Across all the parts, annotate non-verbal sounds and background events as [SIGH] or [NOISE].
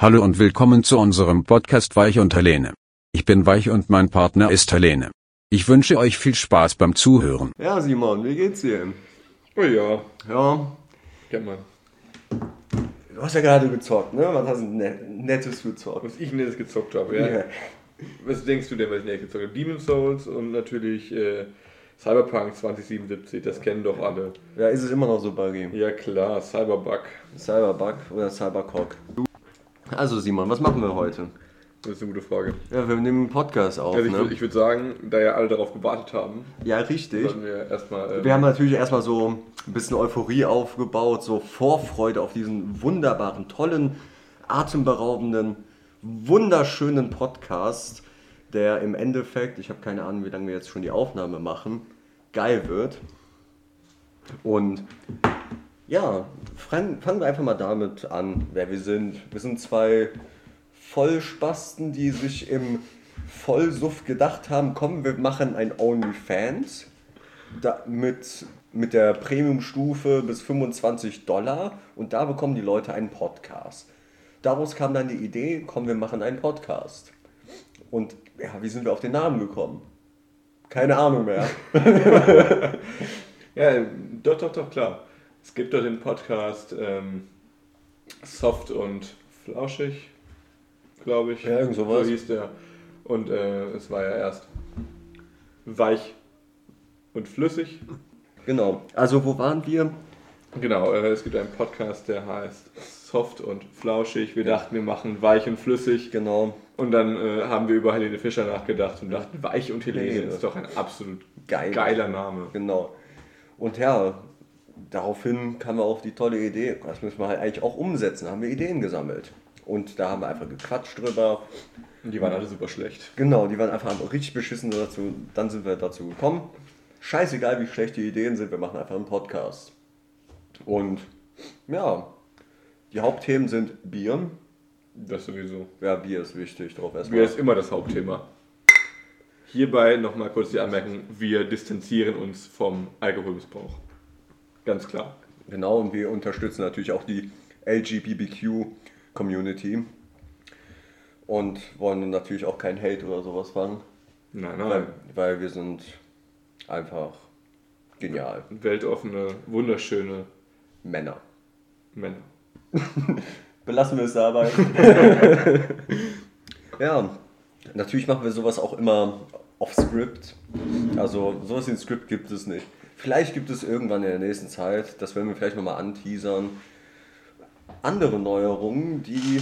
Hallo und willkommen zu unserem Podcast Weich und Helene. Ich bin Weich und mein Partner ist Helene. Ich wünsche euch viel Spaß beim Zuhören. Ja, Simon, wie geht's dir? Oh ja, Ja, kennt man. du hast ja gerade gezockt, ne? Was hast du net Nettes gezockt? Was ich nettes gezockt habe, ja. Ja. Was denkst du denn, was ich nettes gezockt habe? Demon Souls und natürlich äh, Cyberpunk 2077, das kennen doch alle. Ja, ist es immer noch so, Buggy? Ja klar, Cyberbug, Cyberbug oder Cybercock? Also, Simon, was machen wir heute? das ist eine gute Frage. Ja, wir nehmen einen Podcast auf, Also ich, ne? ich würde sagen, da ja alle darauf gewartet haben, Ja, richtig. wir erstmal... ähm, Wir haben natürlich erstmal so ein bisschen Euphorie aufgebaut, so Vorfreude auf diesen wunderbaren, tollen, atemberaubenden, wunderschönen Podcast, der im Endeffekt, ich habe keine Ahnung, wie lange wir jetzt schon die Aufnahme machen, geil wird. Und ja, fangen wir einfach mal damit an, wer wir sind. Wir sind zwei Vollspasten, die sich im Vollsuff gedacht haben, komm, wir machen ein OnlyFans da, mit, mit der Premium-Stufe bis 25 Dollar und da bekommen die Leute einen Podcast. Daraus kam dann die Idee, komm, wir machen einen Podcast. Und ja, wie sind wir auf den Namen gekommen? Keine Ahnung mehr. [LAUGHS] Ja, doch, doch, doch, klar. Es gibt doch den Podcast ähm, Soft und Flauschig, glaube ich. Ja, irgend sowas. So hieß der. Und äh, es war ja erst weich und flüssig. Genau. Also wo waren wir? Genau, äh, es gibt einen Podcast, der heißt Soft und Flauschig. Wir dachten, wir machen weich und flüssig. Genau. Und dann äh, haben wir über Helene Fischer nachgedacht und dachten, weich und Helene Helene. ist doch ein absolut Geil. geiler Name. Genau. Und ja, daraufhin kam wir auf die tolle Idee, das müssen wir halt eigentlich auch umsetzen, da haben wir Ideen gesammelt. Und da haben wir einfach gequatscht drüber. Und die waren alle super schlecht. Genau, die waren einfach richtig beschissen dazu. Dann sind wir dazu gekommen. Scheißegal, wie schlecht die Ideen sind, wir machen einfach einen Podcast. Und ja, die Hauptthemen sind Bier. Das sowieso. Ja, Bier ist wichtig, drauf Bier erstmal. ist immer das Hauptthema. Hierbei nochmal kurz die Anmerkung, wir distanzieren uns vom Alkoholmissbrauch. Ganz klar. Genau, und wir unterstützen natürlich auch die LGBTQ-Community. Und wollen natürlich auch kein Hate oder sowas fangen, Nein, weil, nein. weil wir sind einfach genial. Weltoffene, wunderschöne Männer. Männer. [LAUGHS] Belassen wir es dabei. [LAUGHS] ja, natürlich machen wir sowas auch immer off Script. Also sowas wie ein Script gibt es nicht. Vielleicht gibt es irgendwann in der nächsten Zeit, das werden wir vielleicht nochmal anteasern, andere Neuerungen, die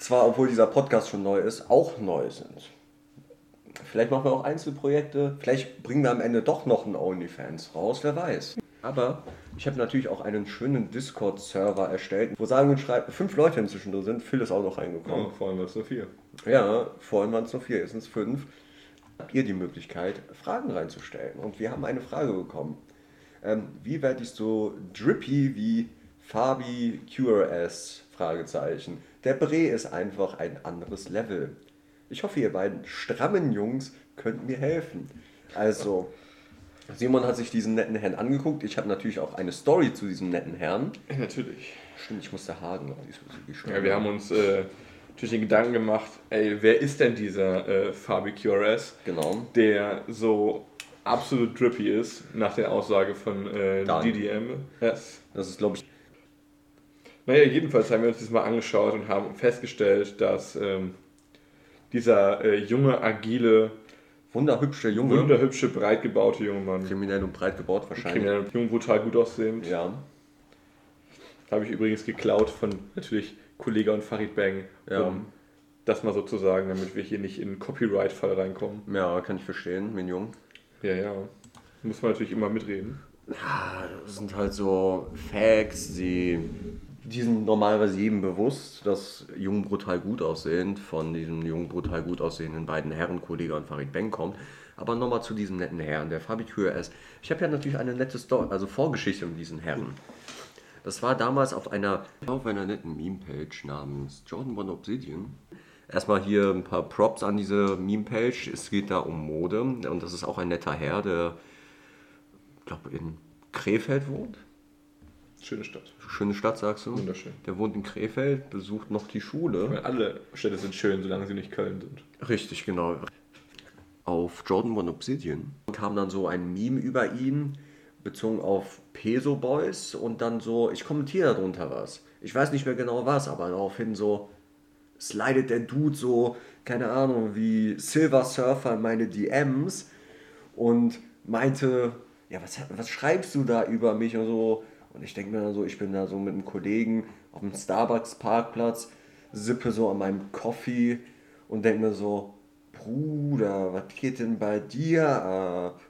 zwar, obwohl dieser Podcast schon neu ist, auch neu sind. Vielleicht machen wir auch Einzelprojekte, vielleicht bringen wir am Ende doch noch einen OnlyFans raus, wer weiß. Aber ich habe natürlich auch einen schönen Discord-Server erstellt, wo sagen und schreiben, fünf Leute inzwischen drin sind. Phil ist auch noch Oh, reingekommen. vor allem was so viel. Ja, vorhin waren es nur vier, jetzt sind es fünf. Habt ihr die Möglichkeit, Fragen reinzustellen? Und wir haben eine Frage bekommen. Ähm, wie werde ich so drippy wie Fabi QRS? Fragezeichen. Der Bre ist einfach ein anderes Level. Ich hoffe, ihr beiden strammen Jungs könnt mir helfen. Also, Simon hat sich diesen netten Herrn angeguckt. Ich habe natürlich auch eine Story zu diesem netten Herrn. Natürlich. Stimmt, ich musste Hagen auf Ja, wir haben uns äh, natürlich den Gedanken gemacht, ey, wer ist denn dieser äh, Fabi QRS, Genau. der so absolut drippy ist, nach der Aussage von äh. DDM. Yes. Das ist, glaube ich, Naja, jedenfalls haben wir uns das mal angeschaut und haben festgestellt, dass ähm, dieser äh, junge, agile, wunderhübsche Junge. wunderhübsche, breit gebaute junge Mann, Kriminell und breit gebaut wahrscheinlich. kriminell und jung, brutal gut aussehend, Ja. habe ich übrigens geklaut von natürlich Kollege und Farid Bang, Ja. um das mal so zu sagen, damit wir hier nicht in einen Copyright-Fall reinkommen. Ja, kann ich verstehen, mein Jung. Ja, ja. Muss man natürlich immer mitreden. Ja, das sind halt so Facts, die, die sind normalerweise jedem bewusst, dass jung brutal gut aussehend von diesem jung brutal gut aussehenden beiden Herren, Kollege und Farid Bang kommt. Aber nochmal zu diesem netten Herrn, der Fabi QRS. Ich habe ja natürlich eine nette Story, also Vorgeschichte um diesen Herrn. Das war damals auf einer, auf einer netten Meme-Page namens Jordan One Obsidian. Erstmal hier ein paar Props an diese Meme-Page. Es geht da um Mode und das ist auch ein netter Herr, der, ich glaube, in Krefeld wohnt. Schöne Stadt. Schöne Stadt, sagst du? Wunderschön. Der wohnt in Krefeld, besucht noch die Schule. Weil alle Städte sind schön, solange sie nicht Köln sind. Richtig, genau. Auf Jordan One Obsidian kam dann so ein Meme über ihn, bezogen auf Peso Boys und dann so, ich kommentiere darunter was. Ich weiß nicht mehr genau was, aber daraufhin so, slidet der Dude so, keine Ahnung, wie Silver Surfer in meine DMs und meinte, ja, was, was schreibst du da über mich und so. Und ich denke mir dann so, ich bin da so mit einem Kollegen auf dem Starbucks-Parkplatz, sippe so an meinem Coffee und denke mir so, Bruder, was geht denn bei dir ab?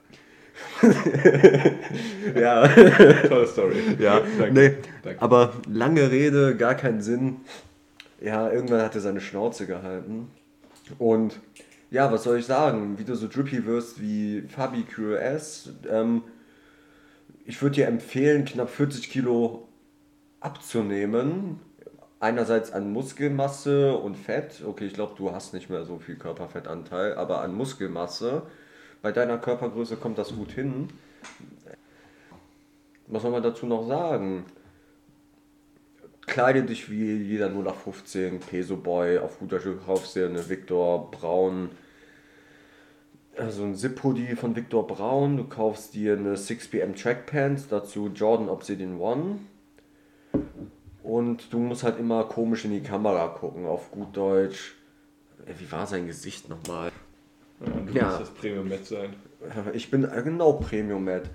[LAUGHS] ja. Tolle Story. Ja, Danke. nee, Danke. aber lange Rede, gar keinen Sinn. Ja, irgendwann hat er seine Schnauze gehalten. Und ja, was soll ich sagen? Wie du so drippy wirst wie Fabi QS, ähm, ich würde dir empfehlen, knapp 40 Kilo abzunehmen. Einerseits an Muskelmasse und Fett. Okay, ich glaube, du hast nicht mehr so viel Körperfettanteil, aber an Muskelmasse. Bei deiner Körpergröße kommt das gut hin. Was soll man dazu noch sagen? Kleide dich wie jeder 0815 Peso Boy, auf guter Stück kaufst dir eine Victor Braun, also ein Zip-Hoodie von Victor Braun, du kaufst dir eine 6pm Trackpants, dazu Jordan Obsidian One und du musst halt immer komisch in die Kamera gucken, auf gut Deutsch. Äh, Wie war sein Gesicht nochmal? Ja, und du Ja. musst das Premium Met sein. [LAUGHS] Ich bin äh, genau Premium Matt.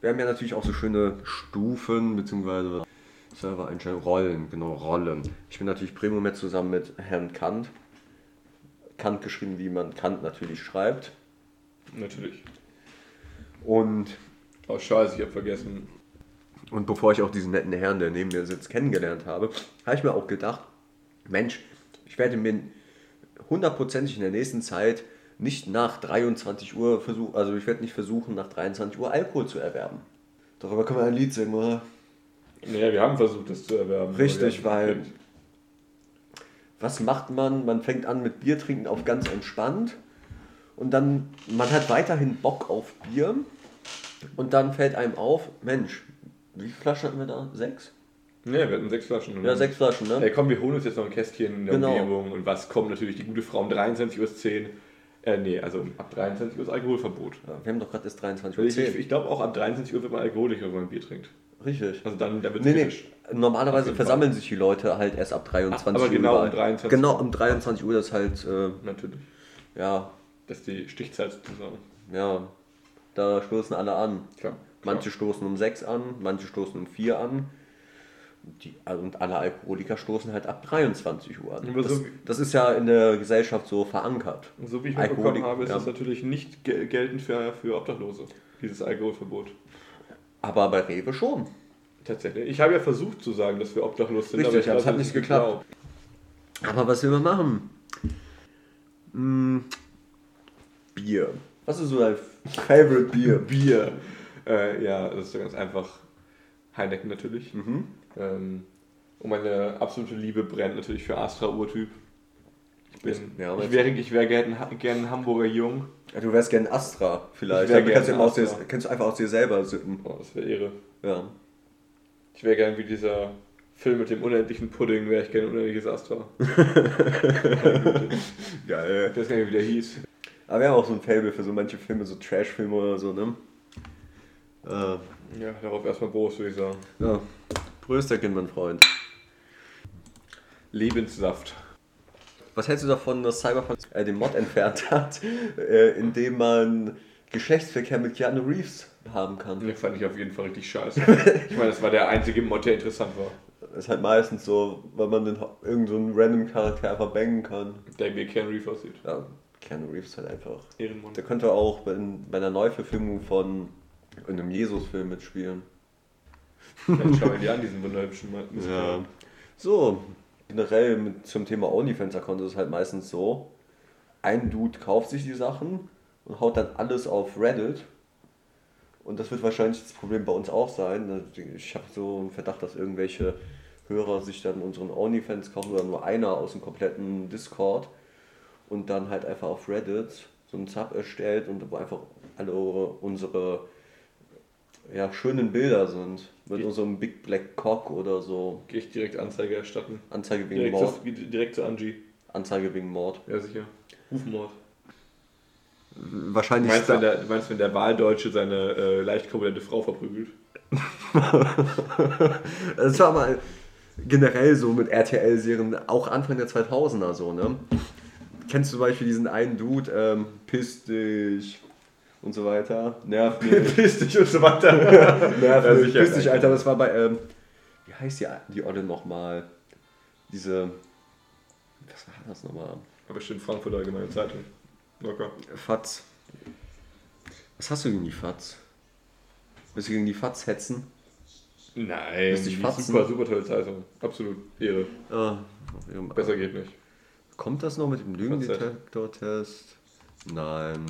Wir haben ja natürlich auch so schöne Stufen bzw. Server-Einstellungen, Rollen, genau, Rollen. Ich bin natürlich Premium Matt zusammen mit Herrn Kant. Kant geschrieben, wie man Kant natürlich schreibt. Natürlich. Und, Oh, scheiße, ich hab vergessen. und bevor ich auch diesen netten Herrn, der neben mir sitzt, kennengelernt habe, habe ich mir auch gedacht, Mensch, ich werde mir hundertprozentig in der nächsten Zeit nicht nach 23 Uhr versuchen, also ich werde nicht versuchen, nach 23 Uhr Alkohol zu erwerben. Darüber können wir ein Lied singen, oder? Naja, wir haben versucht, das zu erwerben. Richtig, weil- gekriegt. was macht man? Man fängt an mit Bier trinken auf ganz entspannt und dann, man hat weiterhin Bock auf Bier und dann fällt einem auf, Mensch, wie viele Flaschen hatten wir da? Sechs? Ja, wir hatten sechs Flaschen. Ja, sechs Flaschen, ne? Ey, komm, wir holen uns jetzt noch ein Kästchen in der Genau. Umgebung. Und was kommt natürlich? Die gute Frau um 23.10 Uhr. Äh, nee, also ab 23 Uhr ist Alkoholverbot. Ja, wir haben doch gerade erst 23 Weil Uhr. ich, ich, glaube auch ab 23 Uhr wird man alkoholisch, wenn man Bier trinkt. Richtig. Also dann, da wird Nee, nee. kritisch. Normalerweise versammeln sich die Leute halt erst ab 23 Aber Uhr. genau um überall. 23 Genau um 23 Uhr ist halt, äh, Natürlich. ja, Das ist die Stichzeit sozusagen. ja, da stoßen alle an. Klar. Manche stoßen um 6 an, manche stoßen um 4 an. Die, und alle Alkoholiker stoßen halt ab 23 Uhr an. Aber Das, so das ist ja in der Gesellschaft so verankert. So wie ich Alkoholik- mitbekommen habe, ist ja. das natürlich nicht gel- geltend für, für Obdachlose, dieses Alkoholverbot. Aber bei Rewe schon. Tatsächlich. Ich habe ja versucht zu sagen, dass wir obdachlos sind, Richtig, ich aber es hat nicht ist geklappt. Aber was will man machen? Hm, Bier. Was ist so dein Favorite Bier? Bier. Äh, ja, das ist ja ganz einfach. Heineken natürlich. Mhm. Ähm, und meine absolute Liebe brennt natürlich für Astra Urtyp. Ich, bin, Ja, ich wäre ich wär gern, gern Hamburger Jung. Ja, du wärst gern Astra vielleicht. Ich Dann kannst du, gern aus dir, kannst du einfach aus dir selber sippen. Oh, das wäre Ehre. Ja. Ich wäre gern wie dieser Film mit dem unendlichen Pudding, wäre ich gern ein unendliches Astra. [LAUGHS] Geil. Ich weiß gar nicht, wie der hieß. Aber wir haben auch so ein Fable für so manche Filme, so Trash-Filme oder so, ne? Äh, Ja, darauf erstmal Prost, würde ich sagen. ja. Prösterchen, mein Freund. Lebenssaft. Was hältst du davon, dass Cyberpunk äh, den Mod entfernt hat, äh, indem man Geschlechtsverkehr mit Keanu Reeves haben kann? Den fand ich auf jeden Fall richtig scheiße. Ich meine, das war der einzige Mod, der interessant war. Das ist halt meistens so, weil man den irgendeinen so einen random Charakter einfach bangen kann. Der wie Ken Reef aussieht. Ja, Keanu Reeves halt einfach. Ehrenmann. Der könnte auch bei, bei einer Neuverfilmung von einem Jesus-Film mitspielen. Dann schau ihn dir an, diesen wunderhübschen Mann. Ja. So, generell mit, zum Thema OnlyFans-Account ist es halt meistens so, ein Dude kauft sich die Sachen und haut dann alles auf Reddit. Und das wird wahrscheinlich das Problem bei uns auch sein. Ich habe so einen Verdacht, dass irgendwelche Hörer sich dann unseren OnlyFans kaufen oder nur einer aus dem kompletten Discord und dann halt einfach auf Reddit so einen Sub erstellt und wo einfach alle unsere ja, schönen Bilder sind. Mit Ich- unserem Big Black Cock oder so. Gehe ich direkt Anzeige erstatten. Anzeige wegen Direkt, Mord. zu, direkt zu Angie. Anzeige wegen Mord. Ja, sicher. Rufmord. Wahrscheinlich Meinst ist du, wenn der, meinst, wenn der Wahldeutsche seine äh, leicht korpulente Frau verprügelt? [LAUGHS] Das war mal generell so mit RTL-Serien, auch Anfang der 2000er so, ne? Kennst du zum Beispiel diesen einen Dude, ähm, piss dich und so weiter, nerv [LAUGHS] mich, Piss dich und so weiter. [LAUGHS] nerv Ja, mich, piss dich, Alter, das war bei, ähm, wie heißt die, die Olle nochmal? Diese, was war das nochmal? Aber bestimmt Frankfurter Allgemeine Zeitung. Locker. Fatz. Was hast du gegen die Fatz? Willst du gegen die Fatz hetzen? Nein, Müsste ich die fatzen? super, super tolle Zeitung. Absolut. Ehre. Ah, Besser geht nicht. Kommt das noch mit dem Lügendetektor-Test? Nein.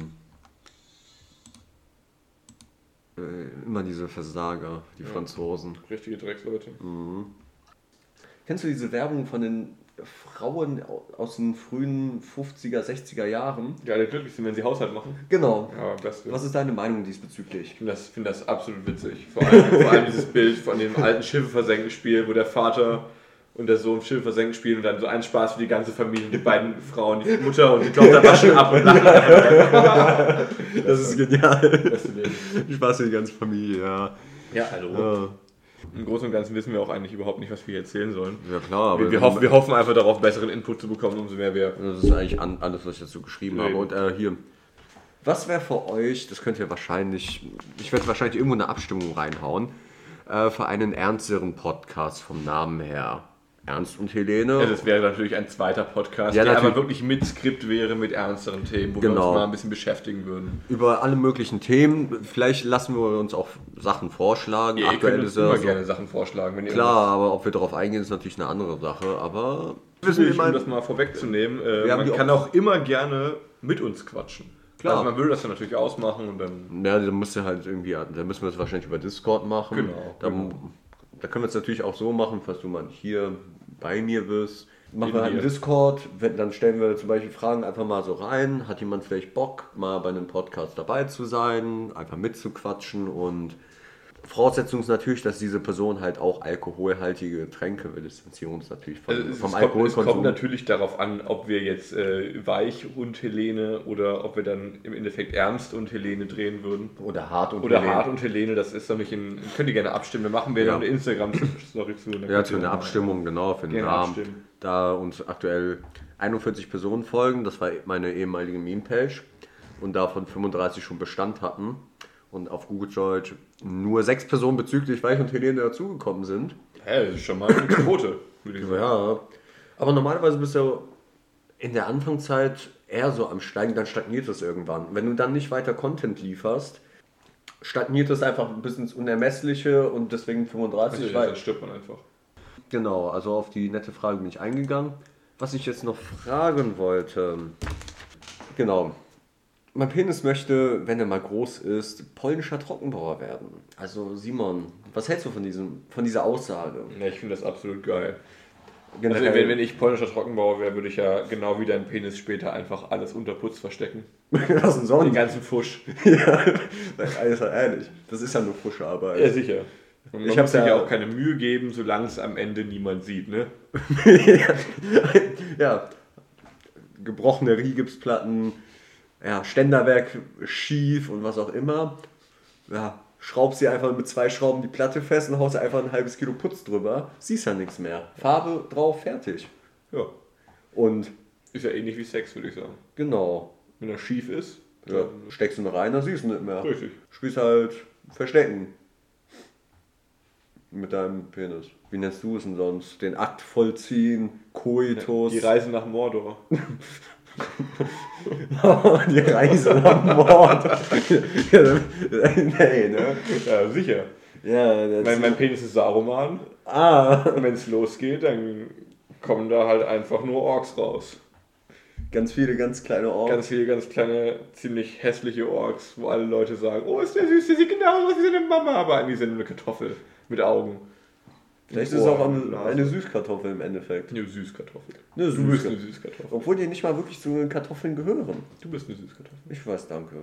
Äh, immer diese Versager, die Ja. Franzosen. Richtige Drecksleute. Kennst du diese Werbung von den Frauen au- aus den frühen 50er, 60er Jahren? Die alle glücklich sind, wenn sie Haushalt machen. Genau. Ja. Was ist deine Meinung diesbezüglich? Ich finde das, find das absolut witzig. Vor allem, vor allem dieses Bild von dem alten Schiffe versenken Spiel, wo der Vater und der Sohn Schiffe versenken spielen und dann so ein Spaß für die ganze Familie. Die beiden Frauen, die Mutter und die Tochter waschen ab und lachen. [LAUGHS] Das ist genial. Leben. Spaß für die ganze Familie, ja. Ja, hallo. Ja, Im Großen und Ganzen wissen wir auch eigentlich überhaupt nicht, was wir hier erzählen sollen. ja klar, aber Wir, wir, hoffen, wir hoffen einfach darauf, besseren Input zu bekommen, umso mehr wir. Das ist eigentlich alles, was ich dazu geschrieben Nee. habe. Und äh, hier. Was wäre für euch, das könnt ihr wahrscheinlich, ich werde wahrscheinlich irgendwo eine Abstimmung reinhauen, äh, für einen ernsteren Podcast vom Namen her. Ernst und Helene. Ja, das wäre natürlich ein zweiter Podcast, Ja, der aber wirklich mit Skript wäre, mit ernsteren Themen, wo wir Genau. uns mal ein bisschen beschäftigen würden. über alle möglichen Themen. Vielleicht lassen wir uns auch Sachen vorschlagen. Ja, ihr könnt uns ja immer so, gerne Sachen vorschlagen. Wenn ihr Klar, aber ob wir darauf eingehen, ist natürlich eine andere Sache. Aber wissen wir um mal, das mal vorwegzunehmen, äh, Wir man kann auch immer gerne mit uns quatschen. Klar. Also man würde das dann natürlich ausmachen und dann. Ja, dann musst du halt irgendwie, dann müssen wir es wahrscheinlich über Discord machen. Genau, Da, genau. Da können wir es natürlich auch so machen, falls du mal hier bei mir bist. Machen wir halt einen. Discord, wenn, dann stellen wir zum Beispiel Fragen einfach mal so rein. Hat jemand vielleicht Bock, mal bei einem Podcast dabei zu sein, einfach mitzuquatschen und Voraussetzung ist natürlich, dass diese Person halt auch alkoholhaltige Getränke, wir distanzieren uns natürlich vom, Also es, vom kommt, es Alkoholkonsum. kommt natürlich darauf an, ob wir jetzt äh, Weich und Helene oder ob wir dann im Endeffekt Ernst und Helene drehen würden. oder hart und Oder Helene. Hart und Helene, das ist doch nicht in. Könnt ihr gerne abstimmen, dann machen wir Ja. eine Instagram-Story zu. Ja, zu einer Abstimmung, genau, für den Namen. abstimmen. Da uns aktuell 41 Personen folgen, das war meine ehemalige Meme-Page und davon 35 schon Bestand hatten und auf Google Deutsch nur sechs Personen bezüglich Weich und Helene dazugekommen sind. Hä, das ist schon mal eine Quote, würde ich sagen. Ja, aber normalerweise bist du in der Anfangszeit eher so am Steigen, dann stagniert es irgendwann. Wenn du dann nicht weiter Content lieferst, stagniert es einfach bis ins Unermessliche und deswegen 35, Also, dann stirbt man einfach. Genau, also auf die nette Frage bin ich eingegangen. Was ich jetzt noch fragen wollte. Genau. Mein Penis möchte, wenn er mal groß ist, polnischer Trockenbauer werden. Also Simon, was hältst du von, diesem, von dieser Aussage? Ja, ich finde das absolut geil. Also, Generell- wenn, wenn ich polnischer Trockenbauer wäre, würde ich ja genau wie dein Penis später einfach alles unter Putz verstecken. [LAUGHS] Was denn Den sonst? ganzen Fusch. [LAUGHS] ja, also ehrlich, das ist ja nur Fuscharbeit. Ja, sicher. Und man Ich muss sich ja- ja auch keine Mühe geben, solange es am Ende niemand sieht, ne? [LAUGHS] ja, gebrochene Rigipsplatten, ja, Ständerwerk schief und was auch immer. Ja, schraubst sie einfach mit zwei Schrauben die Platte fest und haust einfach ein halbes Kilo Putz drüber. Siehst ja nichts mehr. Farbe drauf, fertig. Ja. Und Ist ja ähnlich wie Sex, würde ich sagen. genau, Wenn er schief ist, ja, steckst du ihn rein, dann siehst du nicht mehr. richtig. Spielst halt Verstecken. Mit deinem Penis. Wie nennst du es denn sonst? Den Akt vollziehen, Koitus. Die Reise nach Mordor. [LAUGHS] [LAUGHS] Die Reise nach Mord. nee, ne? Ja, sicher. Ja, Mein, mein Penis ist Saruman. Ah, Und wenn es losgeht, dann kommen da halt einfach nur Orks raus. ganz viele ganz kleine Orte. Ganz viele, ganz kleine, ziemlich hässliche Orks, wo alle Leute sagen, oh, ist der süß, der sieht genauso aus wie seine Mama, aber eigentlich sind nur eine Kartoffel mit Augen. Vielleicht ist es auch eine, eine Süßkartoffel im Endeffekt. Eine Süßkartoffel. Eine Du bist eine Süßkartoffel. Süßkartoffel. Obwohl die nicht mal wirklich zu den Kartoffeln gehören. Du bist eine Süßkartoffel. Ich weiß, danke.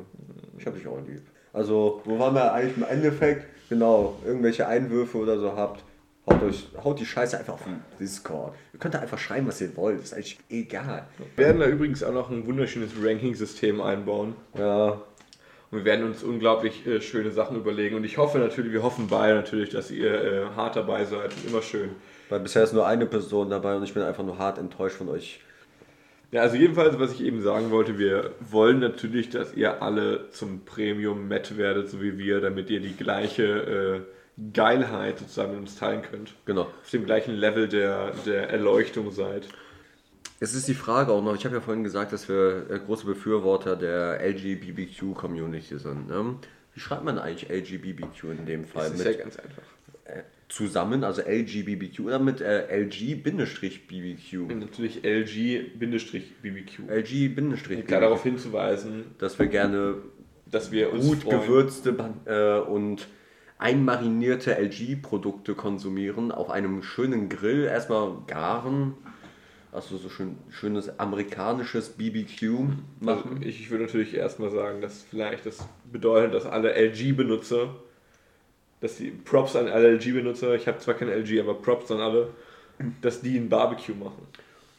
Ich habe dich auch lieb. Also, wo waren wir eigentlich im Endeffekt? Genau, irgendwelche Einwürfe oder so habt, haut, euch, haut die Scheiße einfach auf den Discord. Ihr könnt da einfach schreiben, was ihr wollt, ist eigentlich egal. Wir werden da übrigens auch noch ein wunderschönes Ranking-System einbauen. Ja, Und wir werden uns unglaublich äh, schöne Sachen überlegen. Und ich hoffe natürlich, wir hoffen beide natürlich, dass ihr äh, hart dabei seid und immer schön. weil bisher ist nur eine Person dabei und ich bin einfach nur hart enttäuscht von euch. Ja, also jedenfalls, was ich eben sagen wollte, wir wollen natürlich, dass ihr alle zum Premium Met werdet, so wie wir, damit ihr die gleiche äh, Geilheit sozusagen mit uns teilen könnt. Genau. Auf dem gleichen Level der, der Erleuchtung seid. Es ist die Frage auch noch, ich habe ja vorhin gesagt, dass wir äh, große Befürworter der LGBTQ-Community sind. Ne? Wie schreibt man eigentlich LGBTQ in dem Fall? Das ist ja ganz einfach. äh, zusammen, also LGBTQ oder mit äh, LG-BBQ? Natürlich LG-BBQ. LG-BBQ. Klar darauf hinzuweisen, dass wir gerne dass wir gut freuen. gewürzte äh, und einmarinierte LG-Produkte konsumieren auf einem schönen Grill. Erstmal garen, also so schön, schönes amerikanisches BBQ Also machen. ich, ich würde natürlich erstmal sagen, dass vielleicht das bedeutet, dass alle LG-Benutzer, dass die Props an alle LG-Benutzer, ich habe zwar kein LG, aber Props an alle, dass die ein Barbecue machen.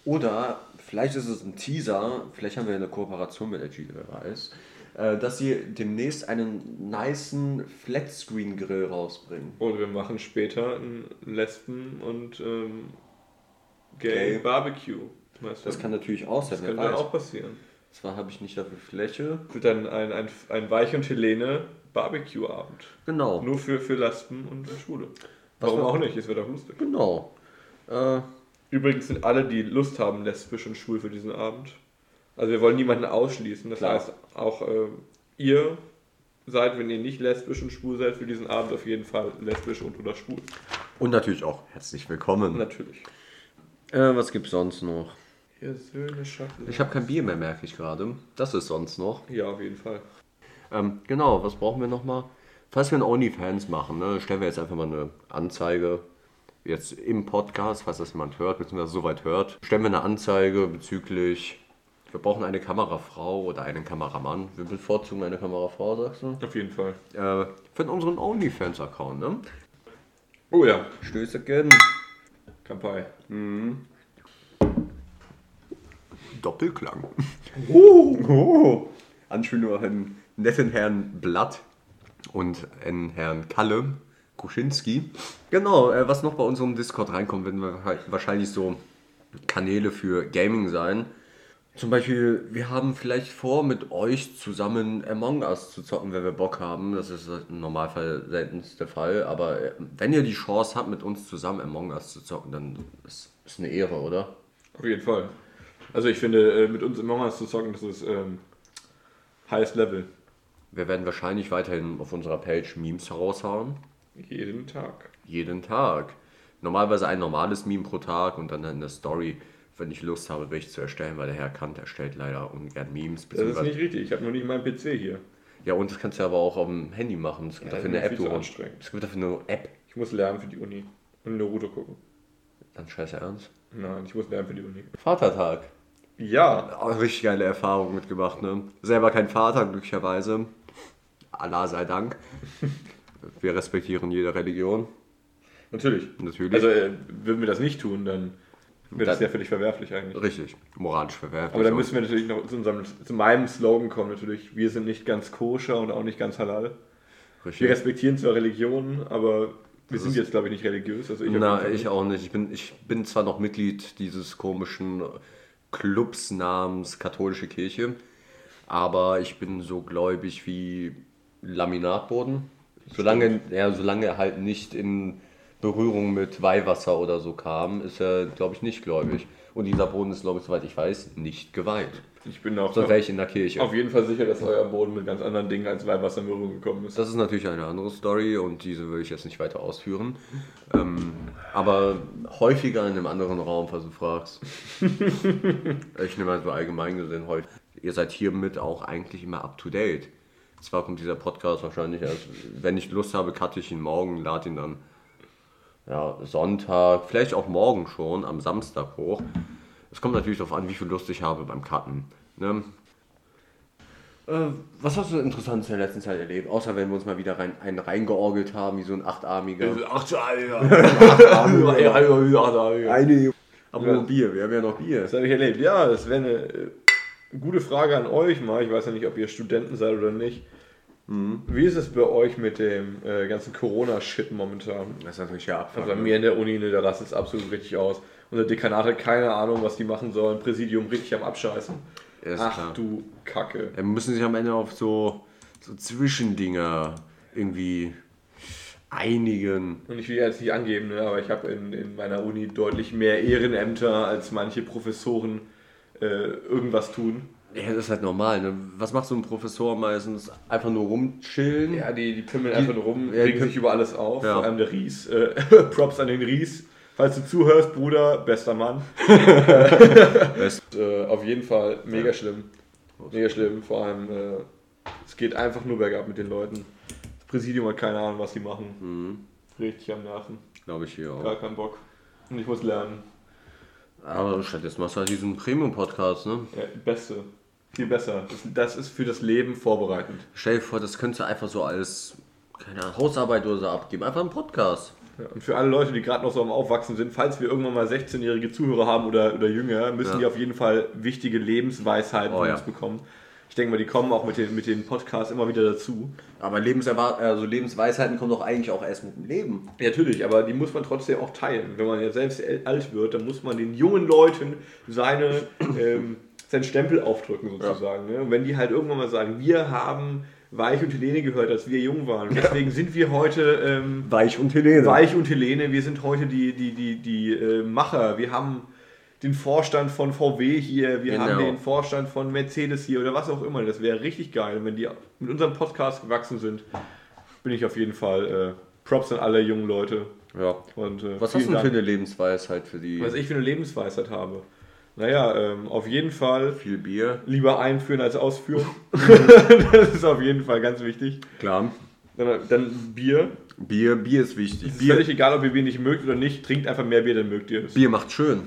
Oder vielleicht ist es ein Teaser, vielleicht haben wir eine Kooperation mit LG, wer weiß, äh, dass sie demnächst einen nicen Flatscreen-Grill rausbringen. Oder wir machen später ein Lesben- und ähm, Gay. Gay-Barbecue. Weißt du? Das kann natürlich auch sein, das könnte dann auch passieren. Zwar habe ich nicht dafür Fläche. Wird dann ein, ein, ein Weich und Helene Barbecue-Abend. Genau. Nur für, für Lesben und Schwule. Was Warum auch nicht? Es wird auch lustig. Genau. Äh, Übrigens sind alle, die Lust haben, lesbisch und schwul für diesen Abend. Also wir wollen niemanden ausschließen. Das Klar. heißt, auch äh, ihr seid, wenn ihr nicht lesbisch und schwul seid, für diesen Abend auf jeden Fall lesbisch und oder schwul. und natürlich auch herzlich willkommen. Natürlich. Äh, was gibt's sonst noch? Ihr Söhne schaffen. Ich habe kein Bier mehr, merke ich gerade. Das ist sonst noch. Ja, auf jeden Fall. Ähm, genau, was brauchen wir nochmal? Falls wir ein OnlyFans machen, ne, stellen wir jetzt einfach mal eine Anzeige. Jetzt im Podcast, falls das jemand hört, beziehungsweise soweit hört, stellen wir eine Anzeige bezüglich, wir brauchen eine Kamerafrau oder einen Kameramann. Wir bevorzugen eine Kamerafrau, sagst du? Auf jeden Fall. Äh, für unseren OnlyFans-Account, ne? Oh ja, Stößchen. Kampai. Doppelklang. Oh. Anspielung auf einen netten Herrn Blatt und einen Herrn Kalle Kuschinski. Genau, äh, was noch bei unserem Discord reinkommt, werden wir wahrscheinlich so Kanäle für Gaming sein. Zum Beispiel, wir haben vielleicht vor, mit euch zusammen Among Us zu zocken, wenn wir Bock haben. Das ist im Normalfall seltenst der Fall. Aber äh, wenn ihr die Chance habt, mit uns zusammen Among Us zu zocken, dann ist es eine Ehre, oder? Auf jeden Fall. Also ich finde, äh, mit uns im Us zu zocken, das ist ähm, highest Level. Wir werden wahrscheinlich weiterhin auf unserer Page Memes heraushauen. Jeden Tag. Jeden Tag. Normalerweise ein normales Meme pro Tag und dann in der Story, wenn ich Lust habe, welche zu erstellen, weil der Herr Kant erstellt leider ungern Memes. Das ist nicht richtig. Ich habe noch nicht meinen PC hier. Ja, und das kannst du aber auch auf dem Handy machen. Es gibt Ja, dafür eine App. Es gibt dafür eine App. Ich muss lernen für die Uni. Und Naruto gucken. Dann scheiße ernst. Nein, ich muss lernen für die Uni. Vatertag. Ja. Oh, richtig geile Erfahrung mitgemacht, ne? Selber kein Vater, glücklicherweise. Allah sei Dank. Wir respektieren jede Religion. Natürlich. Natürlich. Also äh, würden wir das nicht tun, dann wäre das ja völlig verwerflich eigentlich. Richtig. Moralisch verwerflich. Aber dann müssen wir natürlich noch zu, unserem, zu meinem Slogan kommen natürlich. Wir sind nicht ganz koscher und auch nicht ganz halal. Richtig. Wir respektieren zwar Religionen, aber wir sind ist- jetzt glaube ich nicht religiös. Also ich Na, ich auch nicht. Ich bin, ich bin zwar noch Mitglied dieses komischen Clubs namens Katholische Kirche, aber ich bin so gläubig wie Laminatboden. Solange, ja, solange er halt nicht in Berührung mit Weihwasser oder so kam, ist er, glaube ich, nicht gläubig. Und dieser Boden ist, glaube ich, soweit ich weiß, nicht geweiht. Ich bin auch Sonst wäre ich in der Kirche. auf jeden Fall sicher, dass euer Boden mit ganz anderen Dingen als Weihwasser in Berührung gekommen ist. Das ist natürlich eine andere Story und diese will ich jetzt nicht weiter ausführen. Ähm, aber häufiger in einem anderen Raum, falls du fragst. [LAUGHS] ich nehme mal so allgemein gesehen heute. Ihr seid hiermit auch eigentlich immer up to date. Zwar kommt dieser Podcast wahrscheinlich erst, wenn ich Lust habe, cutte ich ihn morgen, lade ihn dann ja, Sonntag, vielleicht auch morgen schon, am Samstag hoch. Es kommt natürlich darauf an, wie viel Lust ich habe beim Cutten. Ne? Äh, was hast du Interessantes in der letzten Zeit erlebt? Außer wenn wir uns mal wieder rein, einen reingeorgelt haben, wie so ein achtarmiger. [LAUGHS] Achtarmiger. Eine. Aber Ja. nur Bier, wir haben ja noch Bier. Das habe ich erlebt. Ja, das wäre eine äh, gute Frage an euch mal. Ich weiß ja nicht, ob ihr Studenten seid oder nicht. Wie ist es bei euch mit dem äh, ganzen Corona-Shit momentan? Das ist natürlich ja Also Abfall. bei mir in der Uni, ne, da rastet es absolut richtig aus. Unser Dekanat hat keine Ahnung, was die machen sollen. Präsidium richtig am Abscheißen. Ja, Ach klar. du Kacke. Ja, müssen sich am Ende auf so, so Zwischendinger irgendwie einigen. Und ich will jetzt nicht angeben, ne, aber ich habe in, in meiner Uni deutlich mehr Ehrenämter als manche Professoren äh, irgendwas tun. Ja, das ist halt normal. Ne? Was macht so ein Professor meistens? Einfach nur rumchillen? Ja, die, die pimmeln einfach nur rum, ja, die regen sich über alles auf. Ja. Vor allem der Ries. Äh, [LAUGHS] Props an den Ries. Falls du zuhörst, Bruder, bester Mann. [LAUGHS] Best. äh, auf jeden Fall mega schlimm. Mega schlimm. Vor allem, äh, es geht einfach nur bergab mit den Leuten. Das Präsidium hat keine Ahnung, was die machen. Mhm. Richtig am Nerven. Glaube ich hier auch. Gar keinen Bock. Und ich muss lernen. Aber stattdessen machst du halt diesen Premium-Podcast, ne? Ja, beste. Viel besser. Das, das ist für das Leben vorbereitend. Stell dir vor, das könntest du einfach so als keine Ahnung, Hausarbeit oder so abgeben. Einfach ein Podcast. Ja, und für alle Leute, die gerade noch so am Aufwachsen sind, falls wir irgendwann mal 16-jährige Zuhörer haben oder, oder jünger, müssen Ja. die auf jeden Fall wichtige Lebensweisheiten Oh, von ja. uns bekommen. Ich denke mal, die kommen auch mit den, mit den Podcasts immer wieder dazu. Aber Lebenserwart also Lebensweisheiten kommen doch eigentlich auch erst mit dem Leben. Ja, natürlich, aber die muss man trotzdem auch teilen. Wenn man ja selbst el- alt wird, dann muss man den jungen Leuten seine, [CLEARS THROAT] ähm, seinen Stempel aufdrücken sozusagen. Ne? Und wenn die halt irgendwann mal sagen, wir haben Weich und Helene gehört, als wir jung waren. Deswegen sind wir heute ähm, Weich und Helene. Weich und Helene, wir sind heute die, die, die, die äh, Macher. Wir haben den Vorstand von VW hier, wir Genau. haben den Vorstand von Mercedes hier oder was auch immer. Das wäre richtig geil. Und wenn die mit unserem Podcast gewachsen sind, bin ich auf jeden Fall äh, Props an alle jungen Leute. Ja. Und, äh, Was hast du denn für eine Lebensweisheit für die? Was ich für eine Lebensweisheit habe? Naja, ähm, auf jeden Fall Viel Bier. lieber einführen als ausführen. [LAUGHS] das ist auf jeden Fall ganz wichtig. Klar. Dann, dann Bier. Bier, Bier ist wichtig. Es ist Bier, völlig egal, ob ihr Bier nicht mögt oder nicht. Trinkt einfach mehr Bier, dann mögt ihr es. Bier macht schön.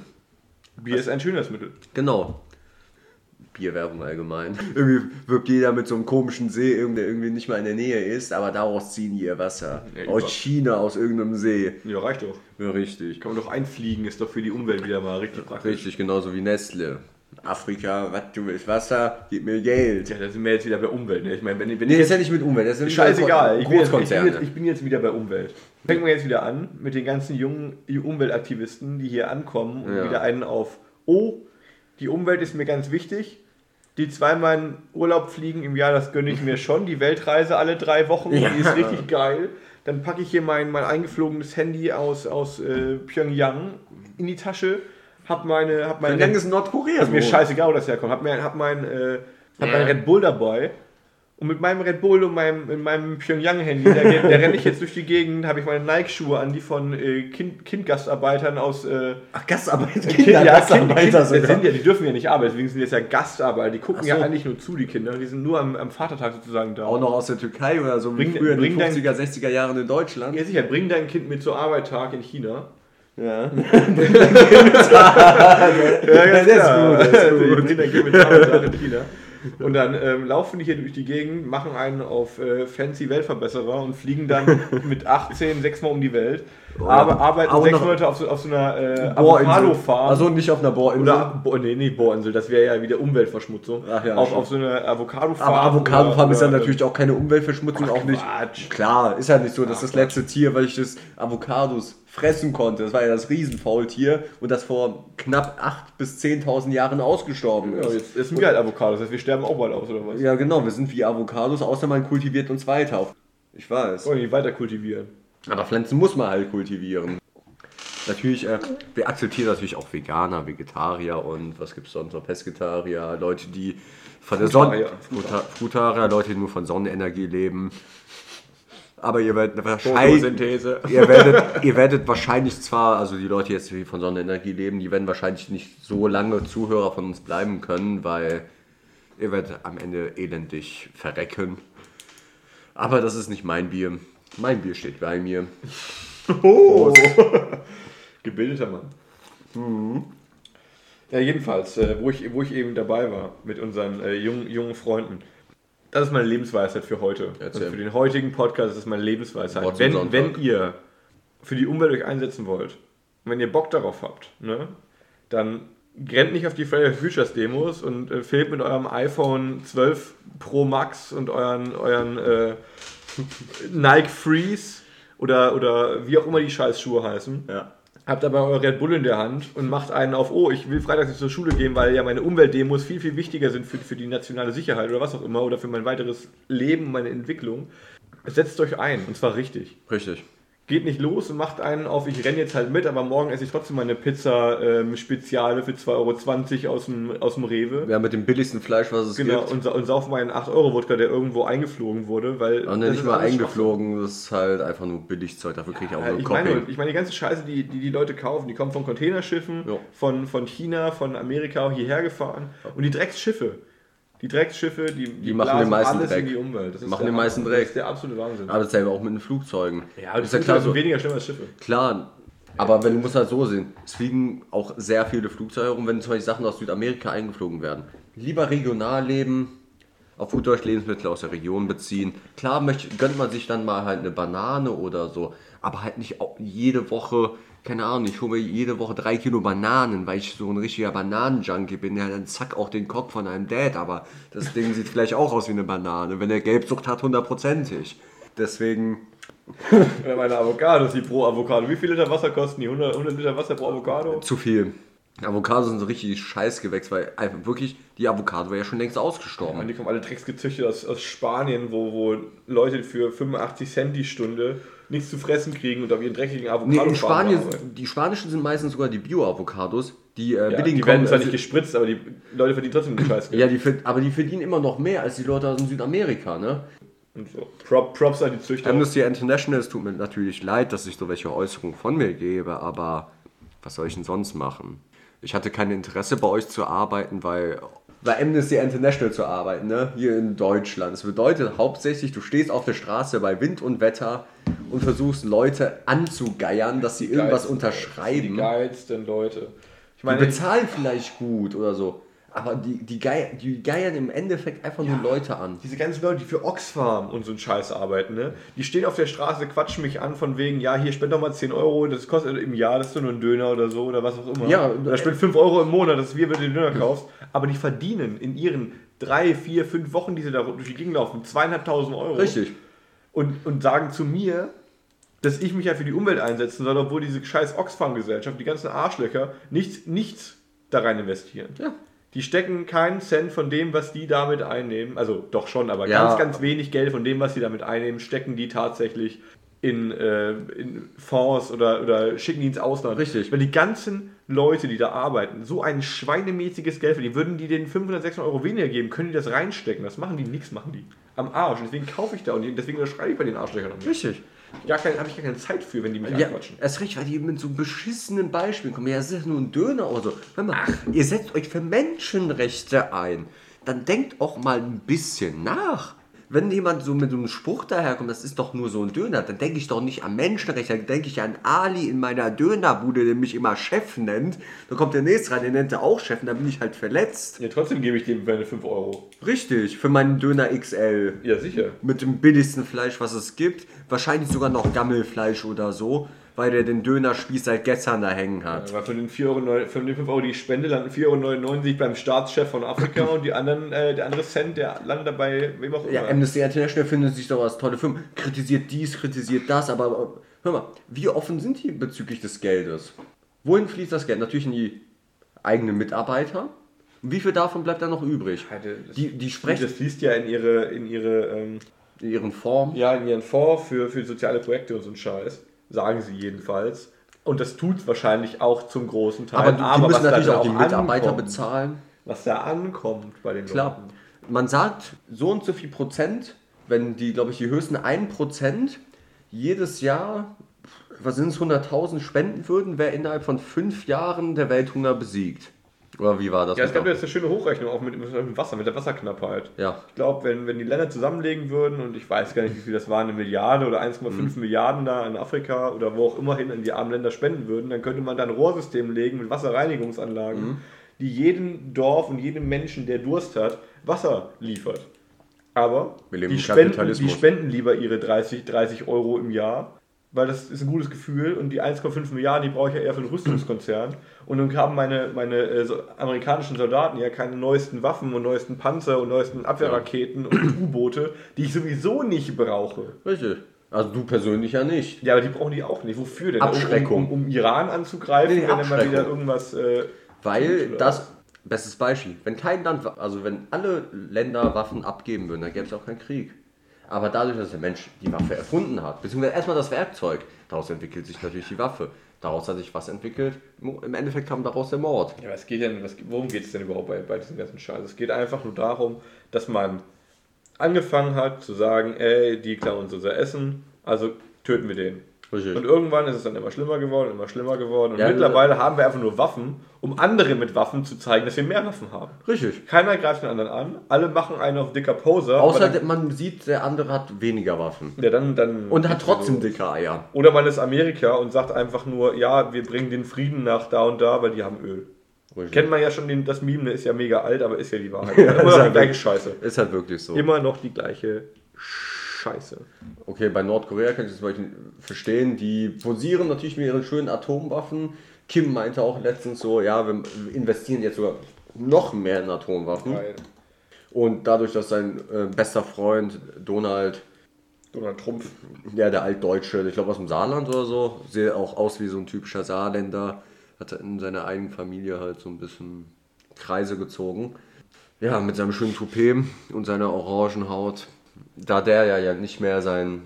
Bier ist ein Schönheitsmittel. Genau. Bierwerbung allgemein. [LAUGHS] Irgendwie wirkt jeder mit so einem komischen See, der irgendwie nicht mal in der Nähe ist, aber daraus ziehen die ihr Wasser. Ja, Aus China, aus irgendeinem See. Ja, reicht doch. Ja, richtig. Kann man doch einfliegen, ist doch für die Umwelt wieder mal richtig praktisch. Richtig, genauso wie Nestle. Afrika, was du willst, Wasser, gib mir Geld. Ja, da sind wir jetzt wieder bei Umwelt. Ne? Ich meine, wenn, wenn Nee, ich ist ja nicht mit Umwelt, das sind Scheißegal, ich bin, jetzt, ich, bin jetzt, ich bin jetzt wieder bei Umwelt. Fangen wir jetzt wieder an mit den ganzen jungen Umweltaktivisten, die hier ankommen und Ja. wieder einen auf, oh, die Umwelt ist mir ganz wichtig. Die zweimal in Urlaub fliegen im Jahr, das gönne ich mir schon. Die Weltreise alle drei Wochen, Ja. die ist richtig geil. Dann packe ich hier mein, mein eingeflogenes Handy aus, aus äh, Pyongyang in die Tasche, hab meine, hab mein Pyongyang ist Nordkorea. ist mir scheißegal, wo das herkommt. Hab, mir, hab, mein, äh, hab Ja. mein Red Bull dabei. Und mit meinem Red Bull und meinem, in meinem Pyongyang-Handy, da, da renne ich jetzt durch die Gegend, habe ich meine Nike-Schuhe an, die von äh, kind, Kindgastarbeitern aus. Äh, Ach, Gastarbeiter, Kind, ja, kind, kind, Gastarbeiter das sogar. sind ja, die dürfen ja nicht arbeiten, deswegen sind jetzt ja Gastarbeiter. Die gucken Ach ja so. eigentlich nur zu, die Kinder. Die sind nur am, am Vatertag sozusagen da. Auch noch aus der Türkei oder so wie Bring- früher in den bring dein- 50er, 60er Jahren in Deutschland. Ja, sicher, bring dein Kind mit zur Arbeittag in China. Ja. [LAUGHS] Ja, der ist klar. gut, der ist gut. Bring dein Kind mit zur Arbeittag in China. Und dann ähm, laufen die hier durch die Gegend, machen einen auf äh, fancy Weltverbesserer und fliegen dann [LAUGHS] mit 18 sechsmal um die Welt. Oh, aber arbeiten aber sechs Monate auf so, auf so einer äh. Avocado-Farm. Also nicht auf einer Bohrinsel. oder, Bo nee, nicht Bohrinsel, das wäre ja wieder Umweltverschmutzung. Ach ja, auf, stimmt. auf so einer Avocado-Farm. aber Avocado-Farm ist oder- natürlich auch keine Umweltverschmutzung, auch nicht. Quatsch. Klar, ist ja nicht so, dass Ach, das letzte Tier, weil ich das Avocados fressen konnte, das war ja das Riesenfaultier und das vor knapp 8.000 bis 10.000 Jahren ausgestorben Ja, ist. jetzt essen wir halt Avocados, das heißt, wir sterben auch bald aus, oder was? Ja, genau, wir sind wie Avocados, außer man kultiviert uns weiter. Ich weiß. Wollen die weiter kultivieren? Aber Pflanzen muss man halt kultivieren. Natürlich, äh, wir akzeptieren natürlich auch Veganer, Vegetarier und was gibt es sonst noch? Pesketarier, Leute, die von der Sonne. Frutarier. Fruta- Frutarier, Leute, die nur von Sonnenenergie leben. Aber ihr werdet wahrscheinlich. Ihr werdet, ihr werdet wahrscheinlich zwar, also die Leute jetzt, die von Sonnenenergie leben, die werden wahrscheinlich nicht so lange Zuhörer von uns bleiben können, weil ihr werdet am Ende elendig verrecken. Aber das ist nicht mein Bier. Mein Bier steht bei mir. [LAUGHS] Oh. Gebildeter Mann. Ja, jedenfalls, äh, wo, ich, wo ich eben dabei war mit unseren äh, jungen, jungen Freunden. Das ist meine Lebensweisheit für heute. Erzähl. Und für den heutigen Podcast ist das meine Lebensweisheit. Wort Wenn, wenn ihr für die Umwelt euch einsetzen wollt, und wenn ihr Bock darauf habt, ne, dann rennt nicht auf die Friday Futures Demos und äh, filmt mit eurem iPhone 12 Pro Max und euren, euren äh, [LAUGHS] Nike Freeze oder, oder wie auch immer die Scheißschuhe heißen. Ja. Habt aber euer Red Bull in der Hand und macht einen auf, oh, ich will freitags nicht zur Schule gehen, weil ja meine Umweltdemos viel, viel wichtiger sind für, für die nationale Sicherheit oder was auch immer oder für mein weiteres Leben, meine Entwicklung. Setzt euch ein und zwar richtig. Richtig. Geht nicht los und macht einen auf, ich renne jetzt halt mit, aber morgen esse ich trotzdem meine Pizza ähm, Speziale für 2,20 Euro aus dem, aus dem Rewe. Ja, mit dem billigsten Fleisch, was es Genau, gibt. und, sa- und sauf meinen 8-Euro-Wodka, der irgendwo eingeflogen wurde, weil. Und das nicht ist mal eingeflogen, das ist halt einfach nur Billigzeug, dafür kriege ich auch Ja, nur ich, meine, ich meine, die ganze Scheiße, die, die die Leute kaufen, die kommen von Containerschiffen, von, von China, von Amerika hierher gefahren. Und die Drecksschiffe, die Drecksschiffe, die, die, machen den meisten alles Dreck. in die Umwelt. Das ist Machen den meisten. Dreck. Das ist der absolute Wahnsinn. Aber dasselbe auch mit den Flugzeugen. ja, die ist ja klar so. weniger schlimm als Schiffe. Klar, aber wenn du musst halt so sehen, es fliegen auch sehr viele Flugzeuge rum, wenn zum Beispiel Sachen aus Südamerika eingeflogen werden. Lieber regional leben, auf gut Deutsch Lebensmittel aus der Region beziehen. Klar möchte, gönnt man sich dann mal halt eine Banane oder so, aber halt nicht jede Woche, keine Ahnung, ich hole mir jede Woche drei Kilo Bananen, weil ich so ein richtiger Bananenjunkie bin. Ja, dann zack auch den Kopf von einem Dad, aber das Ding sieht vielleicht auch aus wie eine Banane, wenn er Gelbsucht hat, hundertprozentig. Deswegen [LAUGHS] Oder meine Avocados, die pro Avocado. Wie viel Liter Wasser kosten die? 100, 100 Liter Wasser pro Avocado? Zu viel. Avocados sind so richtig Scheißgewächs, weil einfach wirklich die Avocado wäre ja schon längst ausgestorben. die kommen alle drecksgezüchtet aus, aus Spanien, wo, wo Leute für 85 Cent die Stunde nichts zu fressen kriegen und auf ihren dreckigen Avocado Nee, in Spanien, die spanischen sind meistens sogar die Bio-Avocados, die äh, Ja, billigen die werden kommen- zwar also- nicht gespritzt, aber die Leute verdienen trotzdem den Scheiß. Ja, die, aber die verdienen immer noch mehr als die Leute aus Südamerika, ne? Und so. Prop, Props an die Züchter. Amnesty International, es tut mir natürlich leid, dass ich so welche Äußerungen von mir gebe, aber was soll ich denn sonst machen? Ich hatte kein Interesse bei euch zu arbeiten, weil bei Amnesty International zu arbeiten, ne? Hier in Deutschland. Das bedeutet hauptsächlich, du stehst auf der Straße bei Wind und Wetter und versuchst Leute anzugeiern, dass sie irgendwas Die unterschreiben. geilsten Leute. Ich Die meine, bezahlen vielleicht gut oder so, aber die, die, gei die geiern im Endeffekt einfach nur Leute an. diese ganzen Leute, die für Oxfam und so einen Scheiß arbeiten, ne? die stehen auf der Straße, quatschen mich an von wegen, ja, hier spend doch mal 10 Euro, das kostet im Jahr, das ist nur ein Döner oder so oder was auch immer. Ja, oder spend 5 Euro im Monat, das ist wie wenn du den Döner kaufst. Aber die verdienen in ihren drei, vier, fünf Wochen, die sie da durch die Gegend laufen, zweieinhalbtausend Euro. Richtig. und, und sagen zu mir, dass ich mich ja für die Umwelt einsetzen soll, obwohl diese scheiß Oxfam-Gesellschaft, die ganzen Arschlöcher, nichts, nichts da rein investieren. Ja. Die stecken keinen Cent von dem, was die damit einnehmen, also doch schon, aber Ja. ganz, ganz wenig Geld von dem, was sie damit einnehmen, stecken die tatsächlich in, äh, in Fonds oder, oder schicken die ins Ausland. Richtig. Weil die ganzen Leute, die da arbeiten, so ein schweinemäßiges Geld verdienen, würden die denen 500, 600 Euro weniger geben, können die das reinstecken. Das machen die, nichts machen die. Am Arsch. Und deswegen kaufe ich da und deswegen unterschreibe ich bei den Arschlöchern. Richtig. Ja, habe ich gar keine Zeit für, wenn die mich Ja, anquatschen. erst recht, weil die mit so beschissenen Beispielen kommen. Ja, es ist nur ein Döner oder so. Hör mal, ihr setzt euch für Menschenrechte ein. Dann denkt auch mal ein bisschen nach. Wenn jemand so mit so einem Spruch daherkommt, das ist doch nur so ein Döner, dann denke ich doch nicht an Menschenrechte, dann denke ich an Ali in meiner Dönerbude, der mich immer Chef nennt. Dann kommt der nächste rein, der nennt er auch Chef und dann bin ich halt verletzt. Ja, trotzdem gebe ich dem meine 5 Euro. Richtig, für meinen Döner XL. Ja, sicher. mit dem billigsten Fleisch, was es gibt. Wahrscheinlich sogar noch Gammelfleisch oder so, weil der den Dönerspieß seit gestern da hängen hat. Aber von den, 4 Euro, von den 5 Euro, die ich spende, landen 4,99 Euro beim Staatschef von Afrika [LAUGHS] und die anderen, äh, der andere Cent, der landet dabei, wem auch immer. Ja, Amnesty International findet sich doch als tolle Firma. Kritisiert dies, kritisiert das, aber äh, hör mal, wie offen sind die bezüglich des Geldes? Wohin fließt das Geld? Natürlich in die eigenen Mitarbeiter. Und wie viel davon bleibt dann noch übrig? Das, Die, die sprechen das fließt ja in ihre, in ihre, ähm, in ihren Formen. ja, in ihren Fonds für, für soziale Projekte und so einen Scheiß. Sagen sie jedenfalls. Und das tut wahrscheinlich auch zum großen Teil. Aber, die- die müssen was da natürlich auch die Mitarbeiter ankommt, bezahlen. Was da ankommt bei den Klar. Leuten. Man sagt so und so viel Prozent, wenn die, glaube ich, die höchsten 1 Prozent jedes Jahr, was sind es, 100.000 spenden würden, wer innerhalb von fünf Jahren der Welthunger besiegt. Oder wie war das? Ja, es gab der- jetzt eine schöne Hochrechnung auch mit, mit dem Wasser, mit der Wasserknappheit. ja. Ich glaube, wenn, wenn die Länder zusammenlegen würden, und ich weiß gar nicht, wie viel das war, eine Milliarde oder 1,5 Mhm. Milliarden da in Afrika oder wo auch immer hin in die armen Länder spenden würden, dann könnte man da ein Rohrsystem legen mit Wasserreinigungsanlagen, Mhm. die jedem Dorf und jedem Menschen, der Durst hat, Wasser liefert. Aber die, spenden, die spenden lieber ihre 30, 30 Euro im Jahr, weil das ist ein gutes Gefühl und die 1,5 Milliarden, die brauche ich ja eher für den Rüstungskonzern. Und dann haben meine, meine äh, so amerikanischen Soldaten ja keine neuesten Waffen und neuesten Panzer und neuesten Abwehrraketen und U-Boote, die ich sowieso nicht brauche. Richtig. Also du persönlich ja nicht. Ja, aber die brauchen die auch nicht. Wofür denn? Um- Abschreckung. Um, um, um Iran anzugreifen, Nee, wenn er mal wieder irgendwas. Äh, Weil tut, das, bestes Beispiel, wenn kein Land, also wenn alle Länder Waffen abgeben würden, dann gäbe es auch keinen Krieg. Aber dadurch, dass der Mensch die Waffe erfunden hat, beziehungsweise erstmal das Werkzeug, daraus entwickelt sich natürlich die Waffe. Daraus hat sich was entwickelt. Im Endeffekt kam daraus der Mord. Ja, was geht denn, was, worum geht es denn überhaupt bei, bei diesem ganzen Scheiß? Es geht einfach nur darum, dass man angefangen hat zu sagen, ey, die klauen uns unser Essen, also töten wir den. Richtig. Und irgendwann ist es dann immer schlimmer geworden, immer schlimmer geworden. Und Ja, mittlerweile haben wir einfach nur Waffen, um anderen mit Waffen zu zeigen, dass wir mehr Waffen haben. Richtig. Keiner greift den anderen an, alle machen einen auf dicker Poser. Außer dann, man sieht, der andere hat weniger Waffen. ja, dann, dann Und hat trotzdem los. dicke Eier. Oder man ist Amerika und sagt einfach nur, ja, wir bringen den Frieden nach da und da, weil die haben Öl. Richtig. Kennt man ja schon den, das Meme, ist ja mega alt, aber ist ja die Wahrheit. Ja, [LAUGHS] Immer ist noch halt die gleiche Scheiße. Ist halt wirklich so. Immer noch die gleiche Scheiße. Okay, bei Nordkorea kann ich das zum Beispiel verstehen. Die posieren natürlich mit ihren schönen Atomwaffen. Kim meinte auch letztens so, ja, wir investieren jetzt sogar noch mehr in Atomwaffen. Geil. Und dadurch, dass sein äh, bester Freund Donald, Donald Trump. ja, der Altdeutsche, ich glaube aus dem Saarland oder so, sieht auch aus wie so ein typischer Saarländer, hat er in seiner eigenen Familie halt so ein bisschen Kreise gezogen. Ja, mit seinem schönen Toupet und seiner orangen Haut. Da der ja, ja nicht mehr sein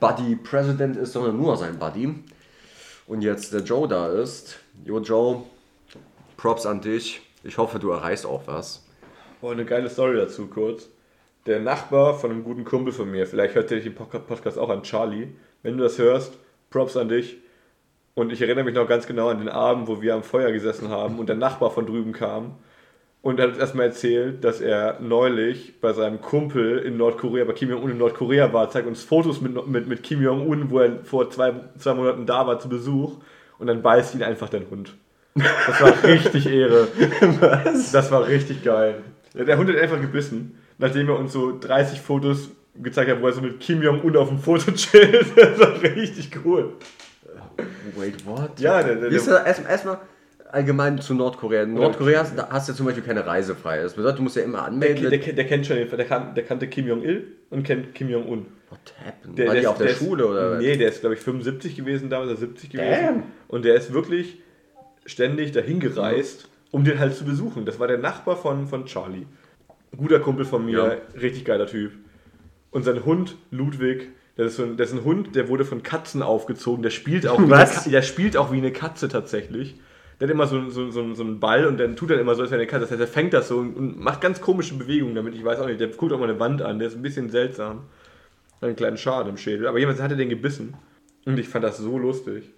Buddy President ist, sondern nur sein Buddy. Und jetzt der Joe da ist. Jo Joe, Props an dich. Ich hoffe, du erreichst auch was. Oh, eine geile Story dazu kurz. Der Nachbar von einem guten Kumpel von mir, vielleicht hört ihr den Podca- Podcast auch an Charlie. Wenn du das hörst, Props an dich. Und ich erinnere mich noch ganz genau an den Abend, wo wir am Feuer gesessen haben und der Nachbar von drüben kam und er hat uns erstmal erzählt, dass er neulich bei seinem Kumpel in Nordkorea, bei Kim Jong-un in Nordkorea war, zeigt uns Fotos mit, mit, mit Kim Jong-un, wo er vor zwei, zwei Monaten da war zu Besuch und dann beißt ihn einfach dein Hund. Das war richtig Ehre. [LAUGHS] Was? Das war richtig geil. Der Hund hat einfach gebissen, nachdem er uns so 30 Fotos gezeigt hat, wo er so mit Kim Jong-un auf dem Foto chillt. [LAUGHS] Das war richtig cool. Wait, what? Ja, der, der, der, erstmal erstmal allgemein zu Nordkorea? In Nordkorea hast, da hast du zum Beispiel keine Reisefreiheit. Das bedeutet, du musst ja immer der, anmelden. der, der kennt schon der, kan, der kannte Kim Jong-il und kennt Kim Jong-un. What happened? Der, War die der auf der ist- Schule oder was? Nee, der ist, glaube ich, 75 gewesen damals, oder 70 gewesen. Damn. Und der ist wirklich ständig dahin gereist, um den halt zu besuchen. Das war der Nachbar von, von Charlie. Guter Kumpel von mir, richtig geiler Typ. Und sein Hund, Ludwig, das ist, ein, das ist ein Hund, der wurde von Katzen aufgezogen. Der spielt auch, wie, eine, der spielt auch wie eine Katze tatsächlich. Der hat immer so, so, so, so einen Ball und dann tut er immer so, als wäre eine Katze. Das heißt, er fängt das so und, und macht ganz komische Bewegungen damit. Ich weiß auch nicht, der guckt auch mal eine Wand an. Der ist ein bisschen seltsam. Einen kleinen Schaden im Schädel. Aber jemand hat er den gebissen. Und ich fand das so lustig.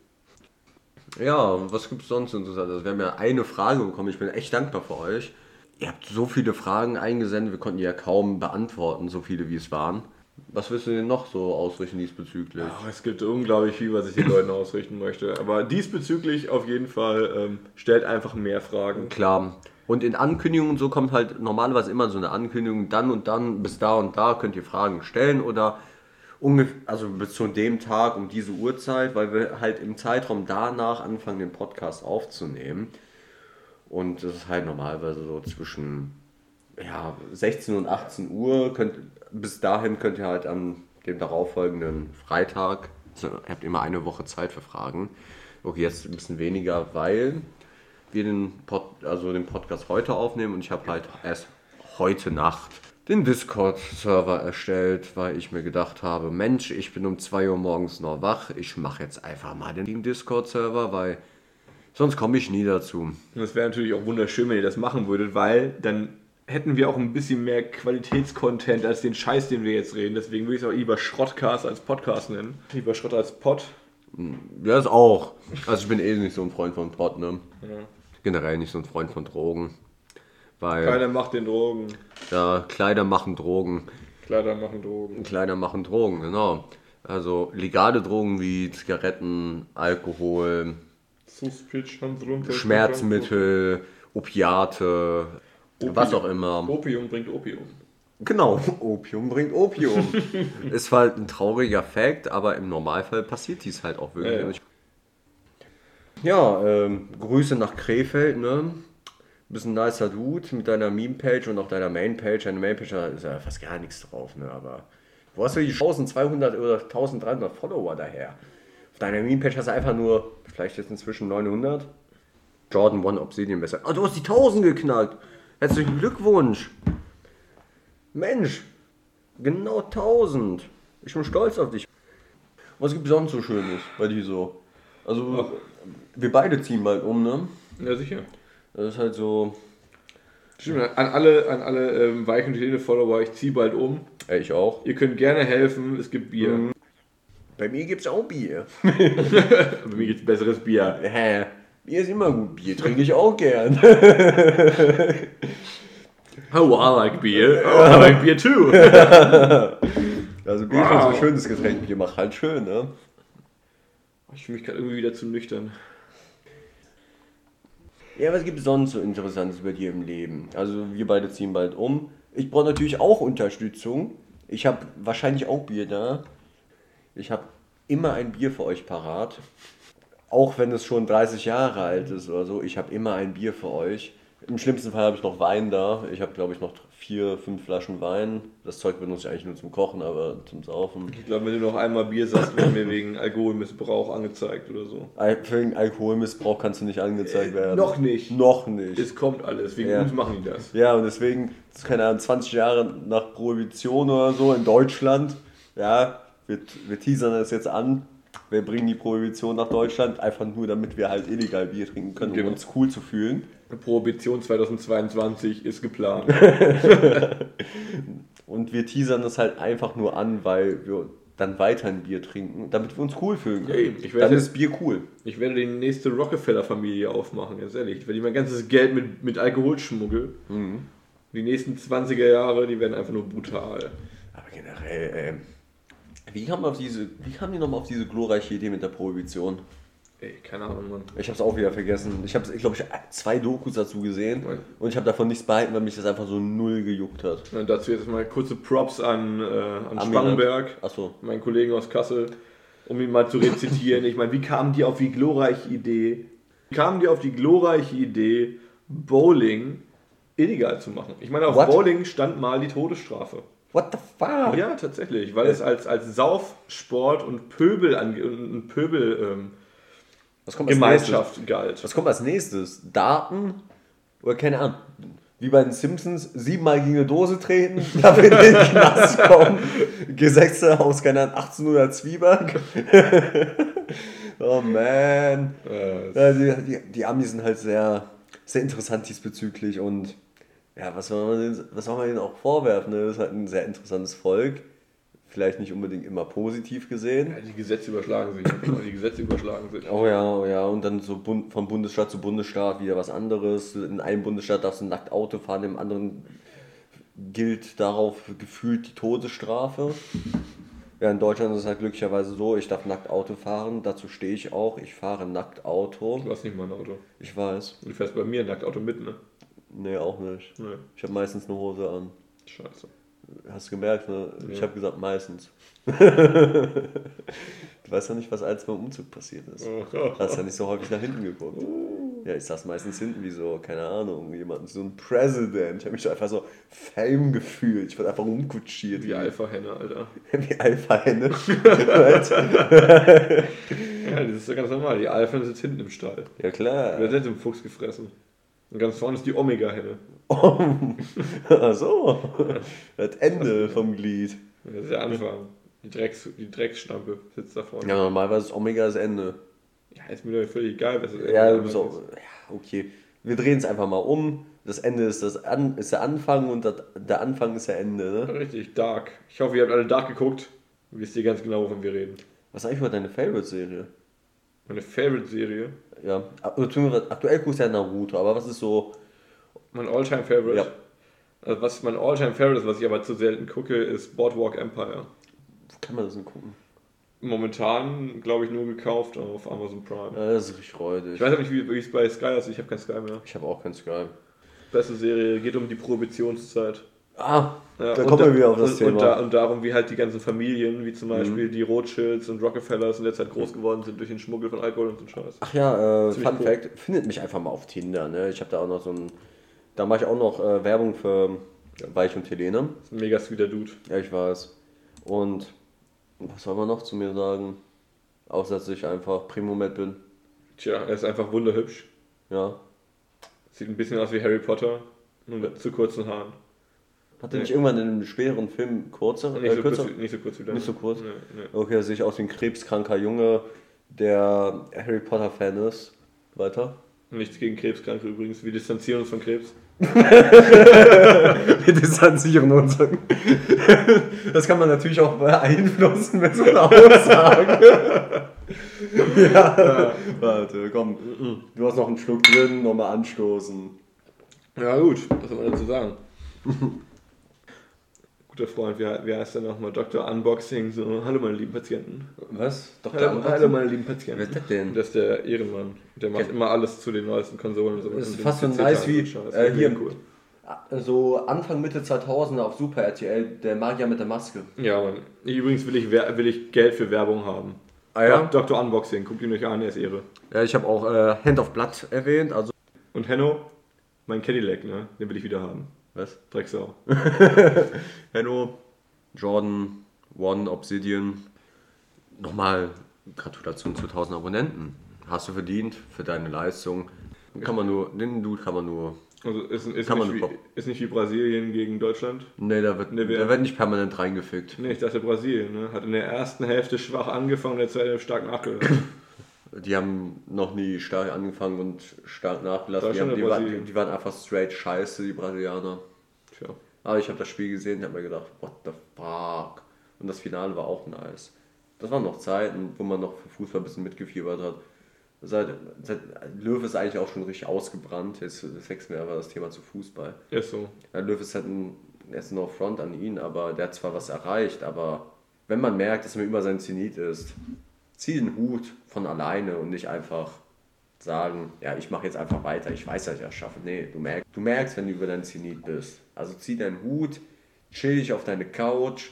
Ja, was gibt's sonst interessantes? Also wir haben ja eine Frage bekommen. Ich bin echt dankbar für euch. Ihr habt so viele Fragen eingesendet, wir konnten die ja kaum beantworten, so viele wie es waren. Was willst du denn noch so ausrichten diesbezüglich? Ach, es gibt unglaublich viel, was ich den Leuten ausrichten möchte. Aber diesbezüglich auf jeden Fall ähm, stellt einfach mehr Fragen. Klar. Und in Ankündigungen so kommt halt normalerweise immer so eine Ankündigung, dann und dann, bis da und da könnt ihr Fragen stellen oder ungefähr, also bis zu dem Tag um diese Uhrzeit, weil wir halt im Zeitraum danach anfangen, den Podcast aufzunehmen. Und das ist halt normalerweise so zwischen ja, 16 und 18 Uhr. Könnt, bis dahin könnt ihr halt an dem darauffolgenden Freitag, also ihr habt immer eine Woche Zeit für Fragen. Okay, jetzt ein bisschen weniger, weil wir den, Pod, also den Podcast heute aufnehmen und ich habe halt erst heute Nacht den Discord-Server erstellt, weil ich mir gedacht habe, Mensch, ich bin um 2 Uhr morgens noch wach, ich mache jetzt einfach mal den Discord-Server, weil sonst komme ich nie dazu. Und es wäre natürlich auch wunderschön, wenn ihr das machen würdet, weil dann hätten wir auch ein bisschen mehr Qualitätscontent als den Scheiß, den wir jetzt reden. Deswegen würde ich es auch lieber Schrottcast als Podcast nennen. Lieber Schrott als Pod. Ja, ist auch. Also ich bin eh nicht so ein Freund von Pot, ne? Generell nicht so ein Freund von Drogen. Weil Keiner macht den Drogen. ja, Kleider machen Drogen. Kleider machen Drogen. Kleider machen Drogen, genau. Also legale Drogen wie Zigaretten, Alkohol. Schmerzmittel, Opiate, was auch immer. Opium bringt Opium. Genau, [LAUGHS] Opium bringt Opium. [LAUGHS] ist halt ein trauriger Fact, aber im Normalfall passiert dies halt auch wirklich. Ja, ja. Ähm, Grüße nach Krefeld, ne? Bist ein nicer Dude mit deiner Meme-Page und auch deiner Main-Page. Deine Main-Page ist ja fast gar nichts drauf, ne? Aber wo hast du die 1200 oder 1300 Follower daher? Auf deiner Meme-Page hast du einfach nur, vielleicht jetzt inzwischen 900. Jordan One Obsidian besser. Ah, du hast die 1000 geknackt. Herzlichen Glückwunsch. Mensch, genau 1000. Ich bin stolz auf dich. Was gibt es sonst so Schönes bei dir so? Also, wir beide ziehen bald um, ne? Ja, sicher. Das ist halt so. Stimmt, an alle, an alle ähm, Weich- und Helene-Follower, ich ziehe bald um. Ey, ich auch. Ihr könnt gerne helfen, es gibt Bier. Mhm. Bei mir gibt's auch Bier. [LAUGHS] Bei mir gibt es besseres Bier. Bier ist immer gut. Bier trinke ich auch gern. [LAUGHS] Oh, I like beer. Oh, I like beer too. [LAUGHS] Also Bier ist schon so ein schönes Getränk. Bier macht halt schön, ne? Ich fühle mich gerade irgendwie wieder zu nüchtern. Ja, was gibt es sonst so Interessantes bei dir im Leben? Also wir beide ziehen bald um. Ich brauche natürlich auch Unterstützung. Ich habe wahrscheinlich auch Bier da. Ich habe immer ein Bier für euch parat. Auch wenn es schon 30 Jahre alt ist oder so. Ich habe immer ein Bier für euch. Im schlimmsten Fall habe ich noch Wein da. Ich habe, glaube ich, noch vier, fünf Flaschen Wein. Das Zeug benutze ich eigentlich nur zum Kochen, aber zum Saufen. Ich glaube, wenn du noch einmal Bier sagst, werden wir wegen Alkoholmissbrauch angezeigt oder so. Den Alkoholmissbrauch kannst du nicht angezeigt werden. noch nicht. Noch nicht. Es kommt alles. Wegen Ja. uns machen die das. Ja, und deswegen, keine Ahnung, 20 Jahre nach Prohibition oder so in Deutschland, ja, wir, wir teasern das jetzt an. Wir bringen die Prohibition nach Deutschland, einfach nur damit wir halt illegal Bier trinken können, um Genau. uns cool zu fühlen. Prohibition 2022 ist geplant. [LAUGHS] Und wir teasern das halt einfach nur an, weil wir dann weiter ein Bier trinken, damit wir uns cool fühlen können. werde- dann ist Bier cool. Ich werde die nächste Rockefeller-Familie aufmachen, ganz ehrlich. Ich werde mein ganzes Geld mit, mit Alkohol schmuggeln. Die nächsten 20er Jahre, die werden einfach nur brutal. Aber generell, ähm, wie kam, auf diese, wie kam die nochmal auf diese glorreiche Idee mit der Prohibition? Ey, keine Ahnung, Mann. Ich habe es auch wieder vergessen. Ich habe, ich glaube, ich zwei Dokus dazu gesehen Ja. und ich habe davon nichts behalten, weil mich das einfach so null gejuckt hat. Und dazu jetzt mal kurze Props an, äh, an. Spangenberg, Achso. meinen Kollegen aus Kassel, um ihn mal zu rezitieren. Ich meine, wie kamen die auf die glorreiche Idee? Wie kamen die auf die glorreiche Idee, Bowling illegal zu machen? Ich meine, auf What? Bowling stand mal die Todesstrafe. What the fuck? Ja, tatsächlich, weil es als, als Saufsport und Pöbel ange und Pöbel ähm, Was kommt als nächstes? Gemeinschaft galt. Was kommt als nächstes? Daten? Oder keine Ahnung. Wie bei den Simpsons, siebenmal gegen eine Dose treten, [LAUGHS] damit in den Knast kommen. Gesetze aus, keine Ahnung, 1800 Zwieback. [LAUGHS] oh man. Äh, Ja, die, die, die Amis sind halt sehr, sehr interessant diesbezüglich und ja, was soll man denen, was soll man denen auch vorwerfen? Ne? Das ist halt ein sehr interessantes Volk. Vielleicht nicht unbedingt immer positiv gesehen. ja, die Gesetze überschlagen sich. Die Gesetze überschlagen sich. Oh ja, oh ja, und dann so Bund, von Bundesstaat zu Bundesstaat wieder was anderes. In einem Bundesstaat darfst du nackt Auto fahren, im anderen gilt darauf gefühlt die Todesstrafe. Ja, in Deutschland ist es halt glücklicherweise so, ich darf nackt Auto fahren, dazu stehe ich auch, ich fahre nackt Auto. Du hast nicht mal ein Auto. Ich weiß. Du fährst bei mir ein Nackauto mit, ne? Nee, auch nicht. Nee. Ich habe meistens eine Hose an. Scheiße. Hast du gemerkt, ne? Ich Ja. habe gesagt meistens. [LAUGHS] du weißt ja nicht, was als beim Umzug passiert ist. Hast ja nicht so häufig nach hinten geguckt. Ja, ich saß meistens hinten wie so, keine Ahnung, jemand, so ein President. Ich habe mich so einfach so Fame gefühlt. Ich wurde einfach umkutschiert. Wie Alpha-Henne, Alter. [LAUGHS] Wie Alpha-Henne. [LAUGHS] Ja, das ist ja ganz normal. Die Alpha sitzt hinten im Stall. ja, klar. hat im Fuchs gefressen. Und ganz vorne ist die Omega-Henne. [LAUGHS] Ach so. Das Ende vom Glied. Das ist der Anfang. Die, Drecks, die Drecksschlampe sitzt da vorne. Ja, normalerweise ist Omega das Ende. Ja, ist mir doch völlig egal, was es Ja, ist. du bist auch, ja, okay. Wir drehen es einfach mal um. Das Ende ist, das An ist der Anfang und das, der Anfang ist der Ende. Ne? Richtig, Dark. Ich hoffe, ihr habt alle Dark geguckt. Wisst ihr ganz genau, wovon wir reden. Was ist eigentlich mal deine Favorite-Serie? Meine Favorite-Serie. Ja, beziehungsweise aktuell guckst du ja Naruto, aber was ist so. Mein Alltime favorite Ja. Also was mein Alltime favorite ist, was ich aber zu selten gucke, ist Boardwalk Empire. Wo kann man das denn gucken? Momentan, glaube ich, nur gekauft auf Amazon Prime. Ja, das ist richtig räudig. Ich weiß auch nicht, wie es bei Sky aussieht. Ich habe kein Sky mehr. Ich habe auch kein Sky. Beste Serie, geht um die Prohibitionszeit. Ah, Ja, da kommen wir wieder auf das und, Thema. Und, da, und darum, wie halt die ganzen Familien, wie zum Beispiel die Rothschilds und Rockefellers in der Zeit groß geworden sind durch den Schmuggel von Alkohol und so Scheiß. Ach ja, äh, Fun cool. Fact, findet mich einfach mal auf Tinder, ne? Ich habe da auch noch so ein, da mache ich auch noch äh, Werbung für Weich und Helene. Das ist ein mega sweeter Dude. Ja, ich weiß. Und was soll man noch zu mir sagen? Außer, dass ich einfach Primomet bin. Tja, er ist einfach wunderhübsch. Ja. Sieht ein bisschen aus wie Harry Potter, nur mit zu kurzen Haaren. Hat er Nee. nicht irgendwann in einem späteren Film kurzer? Nicht, äh, so, kürzer? kurz, wie- nicht so kurz wie. Nicht so kurz? Nee, nee. Okay, da sehe ich aus wie ein krebskranker Junge, der Harry Potter Fan ist. Weiter. Nichts gegen Krebskranke übrigens. Wir distanzieren uns von Krebs. Wir distanzieren uns. Das kann man natürlich auch beeinflussen mit so einer Aussage. ja. Warte, komm. Du hast noch einen Schluck drin, nochmal anstoßen. Ja gut, was soll man dazu sagen? Guter Freund, wie, wie heißt der nochmal? Dr. Unboxing, so, hallo meine lieben Patienten. Was? Hallo, hallo meine lieben Patienten. Wer ist das denn? Das ist der Ehrenmann. Der macht Kennt- immer alles zu den neuesten Konsolen und so. Das ist fast so nice wie, äh, hier- cool. So Anfang Mitte 2000er auf Super RTL, der Magier mit der Maske. Ja, Mann. Übrigens will ich, Wer- will ich Geld für Werbung haben. Ah ja? Dr. Unboxing, guckt ihn euch an, er ist Ehre. Ja, ich habe auch äh, Hand of Blood erwähnt, also. Und Henno, mein Cadillac, ne? Den will ich wieder haben. Was? Drecksau. [LAUGHS] Hello, Jordan, One, Obsidian. Nochmal Gratulation zu 1000 Abonnenten. Hast du verdient für deine Leistung. Kann man nur, den Dude kann man nur. Also ist, ist, nicht, wie, ist nicht wie Brasilien gegen Deutschland. Nee, da wird, da wird nicht permanent reingefickt. Nee, ich dachte Brasilien, ne? Hat in der ersten Hälfte schwach angefangen, in der zweiten Hälfte stark nachgelassen. Die haben noch nie stark angefangen und stark nachgelassen. Die, haben, die, Brasilien? die waren einfach straight scheiße, die Brasilianer. Tja. Aber ich habe das Spiel gesehen und habe mir gedacht, what the fuck. Und das Finale war auch nice. Das waren noch Zeiten, wo man noch für Fußball ein bisschen mitgefiebert hat. Seit, seit Löw ist eigentlich auch schon richtig ausgebrannt. Jetzt das wechseln wir aber das Thema zu Fußball. Ist so. Ja, Löw ist halt ein, er ist no front an ihn, aber der hat zwar was erreicht, aber wenn man merkt, dass man über seinen Zenit ist, zieh den Hut von alleine und nicht einfach sagen, ja, ich mache jetzt einfach weiter, ich weiß, dass ich das schaffe. Nee, du merkst, du merkst, wenn du über deinen Zenit bist. Also zieh deinen Hut, chill dich auf deine Couch,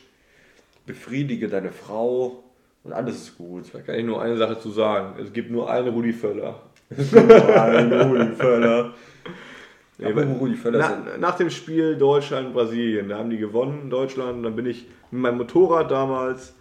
befriedige deine Frau und alles ist gut. Da kann ich nur eine Sache zu sagen. Es gibt nur einen Rudi Völler. [LAUGHS] Rudi Völler. [LAUGHS] Nee, Aber weil- Rudi Völler Na, nach dem Spiel Deutschland-Brasilien, da haben die gewonnen, Deutschland. Dann bin ich mit meinem Motorrad damals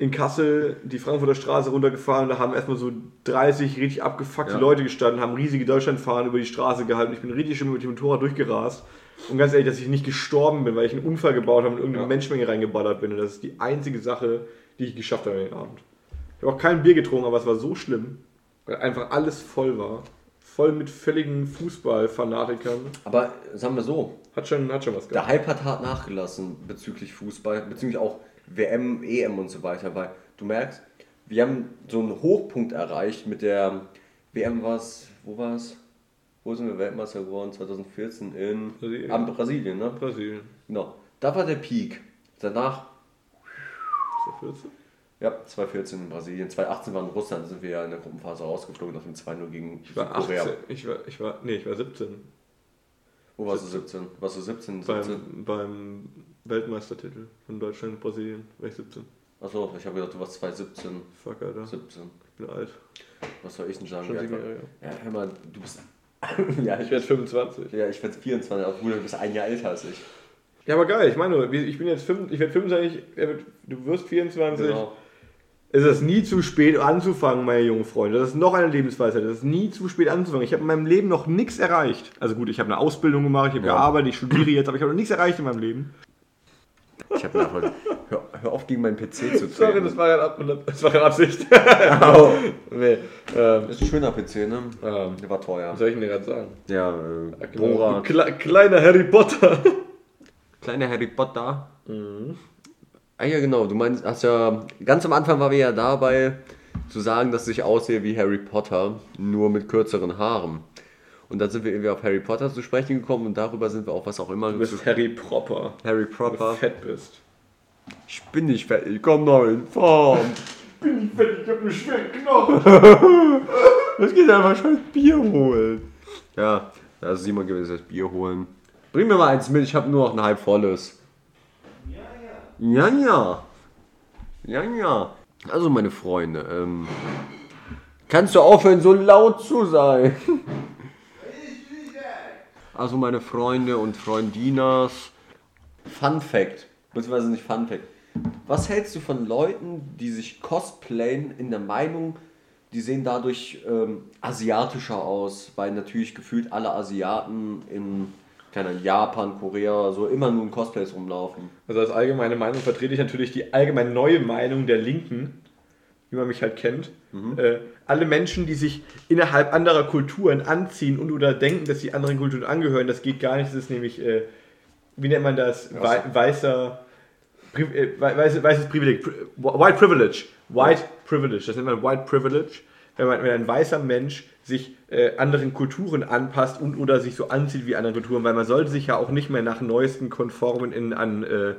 in Kassel die Frankfurter Straße runtergefahren. Da haben erstmal so 30 richtig abgefuckte Ja. Leute gestanden, haben riesige Deutschlandfahnen über die Straße gehalten. Ich bin richtig schön mit dem Motorrad durchgerast. Und ganz ehrlich, dass ich nicht gestorben bin, weil ich einen Unfall gebaut habe und in irgendeine Ja. Menschenmenge reingeballert bin. Und das ist die einzige Sache, die ich geschafft habe an den Abend. Ich habe auch kein Bier getrunken, aber es war so schlimm, weil einfach alles voll war. Voll mit völligen Fußballfanatikern. aber sagen wir so, Hat schon, hat schon was Der gehabt. Hype hat hart nachgelassen bezüglich Fußball, bezüglich auch WM, EM und so weiter, weil du merkst, wir haben so einen Hochpunkt erreicht mit der WM, was, wo war es? Wo sind wir Weltmeister geworden? 2014 in Brasilien. Brasilien, Brasilien ne? Brasilien. Genau. Da war der Peak. Danach, Ist der 14? ja, 2014 in Brasilien, 2018 war in Russland, sind wir ja in der Gruppenphase rausgeflogen nach dem 2-0 gegen Ich war Südkorea. 18. Ich war, ich war, nee, ich war 17. Wo warst du 17? Warst du 17? 17? Beim, beim Weltmeistertitel von Deutschland, Brasilien, war ich 17. Achso, ich habe gedacht, du warst 2017. Fuck, Alter. 17. Ich bin alt. Was soll ich denn sagen? Schon sieben Jahre, Ja, hör mal, du bist. [LAUGHS] ja, Ich werde 25. ja, ich werde 24, obwohl du bist ein Jahr älter als ich. Ja, aber geil. Ich meine, ich bin jetzt 5, ich werde 25, er wird- du wirst 24. Genau. Es ist nie zu spät anzufangen, meine jungen Freunde. Das ist noch eine Lebensweisheit. Es ist nie zu spät anzufangen. Ich habe in meinem Leben noch nichts erreicht. Also gut, ich habe eine Ausbildung gemacht, ich habe Ja. gearbeitet, ich studiere jetzt, aber ich habe noch nichts erreicht in meinem Leben. Ich habe heute. Hör, hör auf, gegen meinen PC zu treten. Sorry, das war Ab das war Absicht. [LAUGHS] Au. nee, ähm, Das ist ein schöner PC, ne? ähm, Der war teuer. was soll ich denn dir gerade sagen? Ja, äh, Genau. Bohrer. Kle kleiner Harry Potter. Kleiner Harry Potter. Ah ja, genau. Du meinst, hast ja. Ganz am Anfang waren wir ja dabei, zu sagen, dass ich aussehe wie Harry Potter, nur mit kürzeren Haaren. Und dann sind wir irgendwie auf Harry Potter zu sprechen gekommen und darüber sind wir auch was auch immer Du bist Harry Proper. Harry Weil du Proper. fett bist. Ich bin nicht fett, ich komm noch in Form. bin fett, ich hab einen schweren Knochen. [LAUGHS] Es geht einfach scheiß Bier holen. Ja, ist Simon gewesen, das Bier holen. Bring mir mal eins mit, ich habe nur noch ein halb volles. Ja, ja. Ja, ja. Also, meine Freunde, ähm, kannst du aufhören, so laut zu sein? [LAUGHS] Also, meine Freunde und Freundinas. Fun Fact, beziehungsweise nicht Fun Fact. Was hältst du von Leuten, die sich cosplayen in der Meinung, die sehen dadurch ähm, asiatischer aus, weil natürlich gefühlt alle Asiaten in keine Japan, Korea, so immer nur in Cosplays rumlaufen. Also als allgemeine Meinung vertrete ich natürlich die allgemein neue Meinung der Linken, wie man mich halt kennt. Äh, alle Menschen, die sich innerhalb anderer Kulturen anziehen und oder denken, dass sie anderen Kulturen angehören, das geht gar nicht. Das ist nämlich, äh, wie nennt man das? Wei weißer, Pri äh, wei- weiße, weißes Privileg. Pri White Privilege. White Privilege. Das nennt man White Privilege. Wenn, man, wenn ein weißer Mensch sich äh, anderen Kulturen anpasst und oder sich so anzieht wie andere Kulturen, weil man sollte sich ja auch nicht mehr nach neuesten Konformen in, an äh,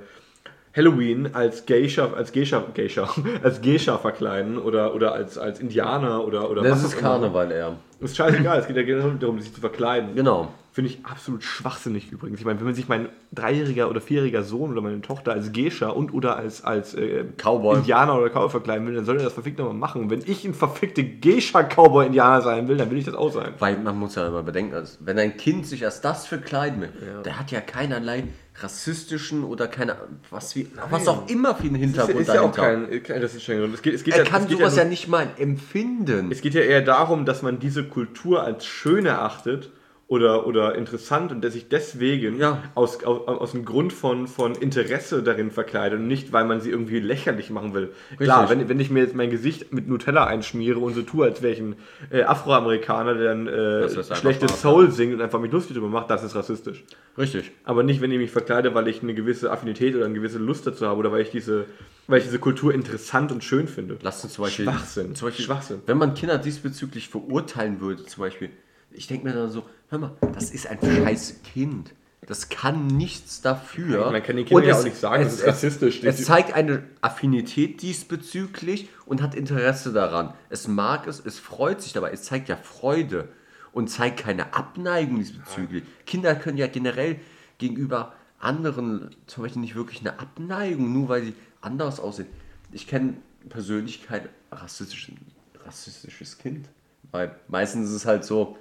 Halloween als Geisha, als Geisha, Geisha, [LAUGHS] als Geisha verkleiden oder, oder als, als Indianer oder, oder Das ist. Karneval eher. Ist scheißegal, es geht ja genau darum, sich zu verkleiden. Genau. Finde ich absolut schwachsinnig übrigens. Ich meine, wenn man sich mein dreijähriger oder vierjähriger Sohn oder meine Tochter als Geisha und oder als, als äh, Cowboy. Indianer oder Cowboy verkleiden will, dann soll er das verfickt nochmal machen. Und wenn ich ein verfickte Geisha-Cowboy-Indianer sein will, dann will ich das auch sein. Weil man muss ja immer bedenken, also wenn ein Kind sich als das verkleiden will, der hat ja keinerlei rassistischen oder keine, was, wie, was auch immer für einen Hintergrund ist ja auch kein, kein rassistischer Grund. Es geht, es geht er ja, kann sowas ja, ja, nur- nicht mal empfinden. Es geht ja eher darum, dass man diese Kultur als schön erachtet oder, oder interessant und dass sich deswegen Ja. aus, aus, aus dem Grund von, von Interesse darin verkleidet und nicht, weil man sie irgendwie lächerlich machen will. Klar, wenn, wenn ich mir jetzt mein Gesicht mit Nutella einschmiere und so tue, als wäre ich ein äh, Afroamerikaner, der dann äh, schlechtes Soul singt und einfach mich lustig darüber macht, das ist rassistisch. Richtig. Aber nicht, wenn ich mich verkleide, weil ich eine gewisse Affinität oder eine gewisse Lust dazu habe oder weil ich diese, weil ich diese Kultur interessant und schön finde. Lass uns zum Beispiel, Schwachsinn. Zum Beispiel, Schwachsinn. Wenn man Kinder diesbezüglich verurteilen würde, zum Beispiel, ich denke mir dann so, hör mal, das ist ein scheiß Kind. Das kann nichts dafür. Man kann den Kindern ja auch nicht sagen, das es- ist rassistisch. Es, es zeigt eine Affinität diesbezüglich und hat Interesse daran. Es mag es, es freut sich dabei. Es zeigt ja Freude und zeigt keine Abneigung diesbezüglich. Kinder können ja generell gegenüber anderen zum Beispiel nicht wirklich eine Abneigung, nur weil sie anders aussehen. Ich kenne persönlich kein rassistischen, rassistisches Kind. Weil meistens ist es halt so,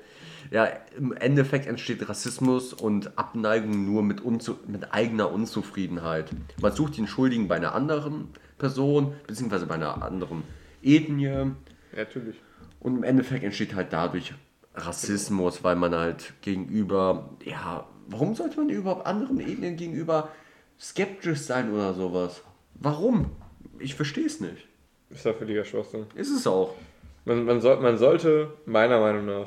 ja, im Endeffekt entsteht Rassismus und Abneigung nur mit, unzu mit eigener Unzufriedenheit. Man sucht den Schuldigen bei einer anderen Person, beziehungsweise bei einer anderen Ethnie. Ja, natürlich. Und im Endeffekt entsteht halt dadurch Rassismus, weil man halt gegenüber, ja, warum sollte man überhaupt anderen Ethnien gegenüber skeptisch sein oder sowas? Warum? Ich verstehe es nicht. Ist ja völliger Schwachsinn. Ist es auch. Man, man, soll, man sollte, meiner Meinung nach,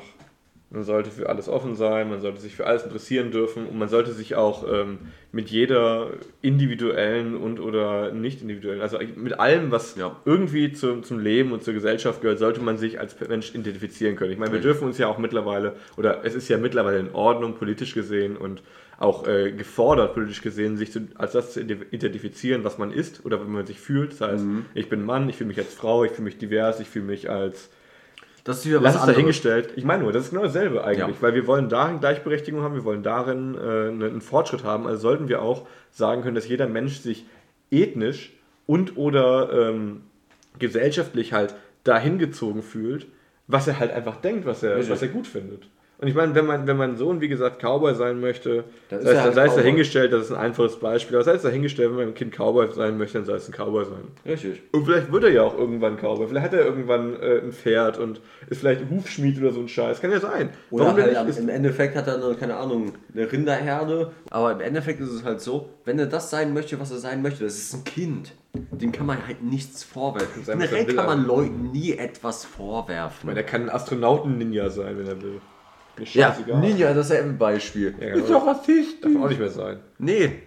man sollte für alles offen sein, man sollte sich für alles interessieren dürfen und man sollte sich auch ähm, mit jeder individuellen und oder nicht individuellen, also mit allem, was Ja. irgendwie zum, zum Leben und zur Gesellschaft gehört, sollte man sich als Mensch identifizieren können. Ich meine, wir dürfen uns ja auch mittlerweile, oder es ist ja mittlerweile in Ordnung, politisch gesehen und auch äh, gefordert, politisch gesehen, sich zu, als das zu identifizieren, was man ist oder wie man sich fühlt. Das heißt, ich bin Mann, ich fühle mich als Frau, ich fühle mich divers, ich fühle mich als Das ist wieder Lass was es dahingestellt. Ich meine nur, das ist genau dasselbe eigentlich, Ja. weil wir wollen darin Gleichberechtigung haben, wir wollen darin äh, einen Fortschritt haben. Also sollten wir auch sagen können, dass jeder Mensch sich ethnisch und oder ähm, gesellschaftlich halt dahin gezogen fühlt, was er halt einfach denkt, was er, Richtig. was er gut findet. Und ich meine, wenn mein, wenn mein Sohn, wie gesagt, Cowboy sein möchte, Dann sei, es- halt sei es dahingestellt, das ist ein einfaches Beispiel, aber sei es dahingestellt, wenn mein Kind Cowboy sein möchte, dann soll es ein Cowboy sein. Richtig. Und vielleicht wird er ja auch irgendwann Cowboy. Vielleicht hat er irgendwann äh, ein Pferd und ist vielleicht ein Hufschmied oder so ein Scheiß. Kann ja sein. Oder denn halt am, Ist, im Endeffekt hat er, eine, keine Ahnung, eine Rinderherde. Aber im Endeffekt ist es halt so, wenn er das sein möchte, was er sein möchte, das ist ein Kind. Dem kann man halt nichts vorwerfen. Er Generell kann man Leuten nie etwas ich vorwerfen. meine, er kann ein Astronauten-Ninja sein, wenn er will. Ja. Ninja, das ist ja ein Beispiel. Ja, ist doch rassistisch. Darf auch nicht mehr sein. Nee,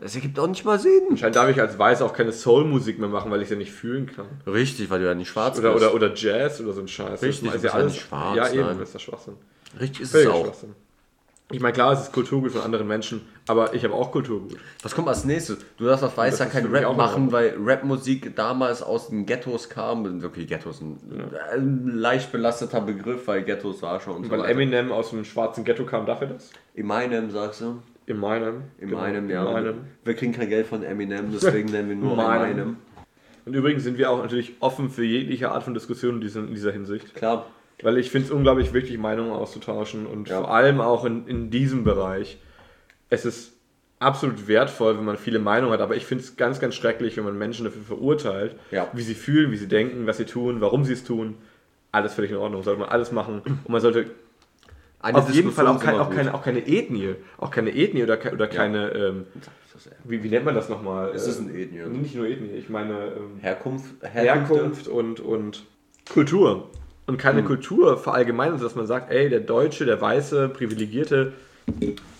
das ergibt auch nicht mal Sinn. Anscheinend darf ich als Weiß auch keine Soul-Musik mehr machen, weil ich es ja nicht fühlen kann. Richtig, weil du ja nicht schwarz Oder, bist. oder, oder Jazz oder so ein Scheiß. Richtig, das ist ja nicht schwarz, Ja, eben, nein. das ist der Schwachsinn. Richtig ist es Völliger auch. Schwachsinn. Ich meine, klar, es ist Kulturgut von anderen Menschen, aber ich habe auch Kulturgut. Was kommt als nächstes? Du darfst auf Weiß Das ja ist kein Rap machen, weil Rapmusik damals aus den Ghettos kam. Wirklich Ghettos, ein, ein leicht belasteter Begriff, weil Ghettos war schon und so Weil weiter. Eminem aus dem schwarzen Ghetto kam, darf er das? Eminem, sagst du? In meinem. In genau, meinem, in ja. meinem. Wir kriegen kein Geld von Eminem, deswegen nennen wir nur [LAUGHS] in Meinem. meinem. Und übrigens sind wir auch natürlich offen für jegliche Art von Diskussion in dieser, in dieser Hinsicht. Klar. Weil ich finde es unglaublich wichtig, Meinungen auszutauschen und Ja. vor allem auch in, in diesem Bereich. Es ist absolut wertvoll, wenn man viele Meinungen hat, aber ich finde es ganz, ganz schrecklich, wenn man Menschen dafür verurteilt, Ja. wie sie fühlen, wie sie denken, was sie tun, warum sie es tun. Alles völlig in Ordnung, sollte man alles machen. Und man sollte Eine auf jeden Fall auch, kein, auch, keine, auch keine Ethnie, auch keine Ethnie oder, ke- oder keine, ähm, wie, wie nennt man das nochmal? Es ist Äh, ein Ethnie. Nicht nur Ethnie, ich meine ähm, Herkunft, Herkünfte. Herkunft und, und Kultur. Und keine Kultur verallgemeinern, dass man sagt, ey, der Deutsche, der Weiße, Privilegierte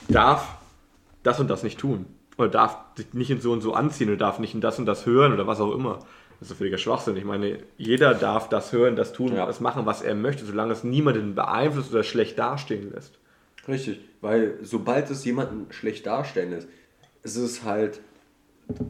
darf das und das nicht tun. Oder darf sich nicht in so und so anziehen oder darf nicht in das und das hören oder was auch immer. Das ist völliger Schwachsinn. Ich meine, jeder darf das hören, das tun, Ja. das machen, was er möchte, solange es niemanden beeinflusst oder schlecht dastehen lässt. Richtig, weil sobald es jemanden schlecht darstellen ist, ist es halt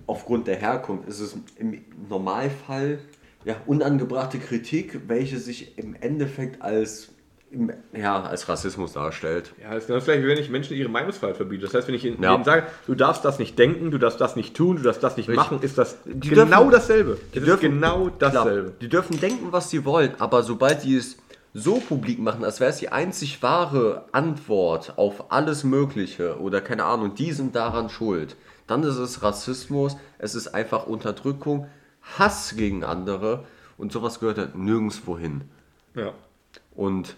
aufgrund der Herkunft, ist es im Normalfall ja, unangebrachte Kritik, welche sich im Endeffekt als, im, ja, als Rassismus darstellt. Ja, das ist genau das gleiche, wie wenn ich Menschen ihre Meinungsfreiheit verbiete. Das heißt, wenn ich ihnen Ja. sage, du darfst das nicht denken, du darfst das nicht tun, du darfst das nicht Richtig. machen, ist das Die genau dürfen- dasselbe. die Es dürfen- ist genau dasselbe. Klar, die dürfen denken, was sie wollen, aber sobald die es so publik machen, als wäre es die einzig wahre Antwort auf alles Mögliche oder keine Ahnung, die sind daran schuld, dann ist es Rassismus, es ist einfach Unterdrückung, Hass gegen andere und sowas gehört halt nirgendwo hin. Ja. Und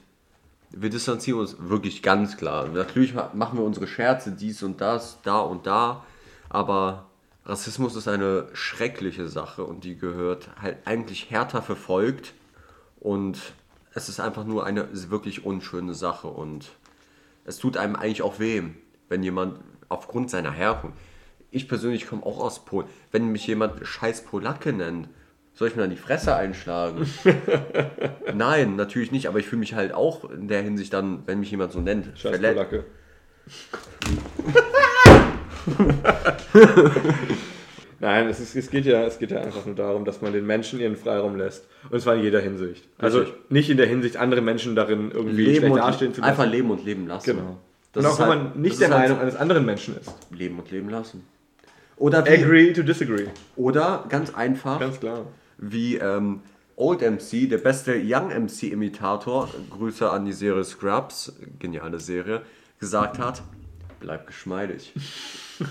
wir distanzieren uns wirklich ganz klar. Natürlich ma- machen wir unsere Scherze, dies und das, da und da, aber Rassismus ist eine schreckliche Sache und die gehört halt eigentlich härter verfolgt und es ist einfach nur eine wirklich unschöne Sache und es tut einem eigentlich auch weh, wenn jemand aufgrund seiner Herkunft, ich persönlich komme auch aus Polen, wenn mich jemand scheiß Polacke nennt, soll ich mir dann die Fresse einschlagen? [LAUGHS] Nein, natürlich nicht, aber ich fühle mich halt auch in der Hinsicht dann, wenn mich jemand so nennt, Scheiß verletzt. Polacke. [LAUGHS] Nein, es, ist, es, geht ja, es geht ja einfach nur darum, dass man den Menschen ihren Freiraum lässt. Und zwar in jeder Hinsicht. Also Richtig. nicht in der Hinsicht, andere Menschen darin irgendwie Leben schlecht dastehen zu lassen. einfach leben und leben lassen. Genau. Das und auch wenn halt- man nicht der halt Meinung eines anderen Menschen ist. Leben und leben lassen. Oder wie, Agree to disagree. oder ganz einfach, Ganz klar. wie ähm, Old MC, der beste Young MC-Imitator, Grüße an die Serie Scrubs, geniale Serie, gesagt hat, bleib geschmeidig.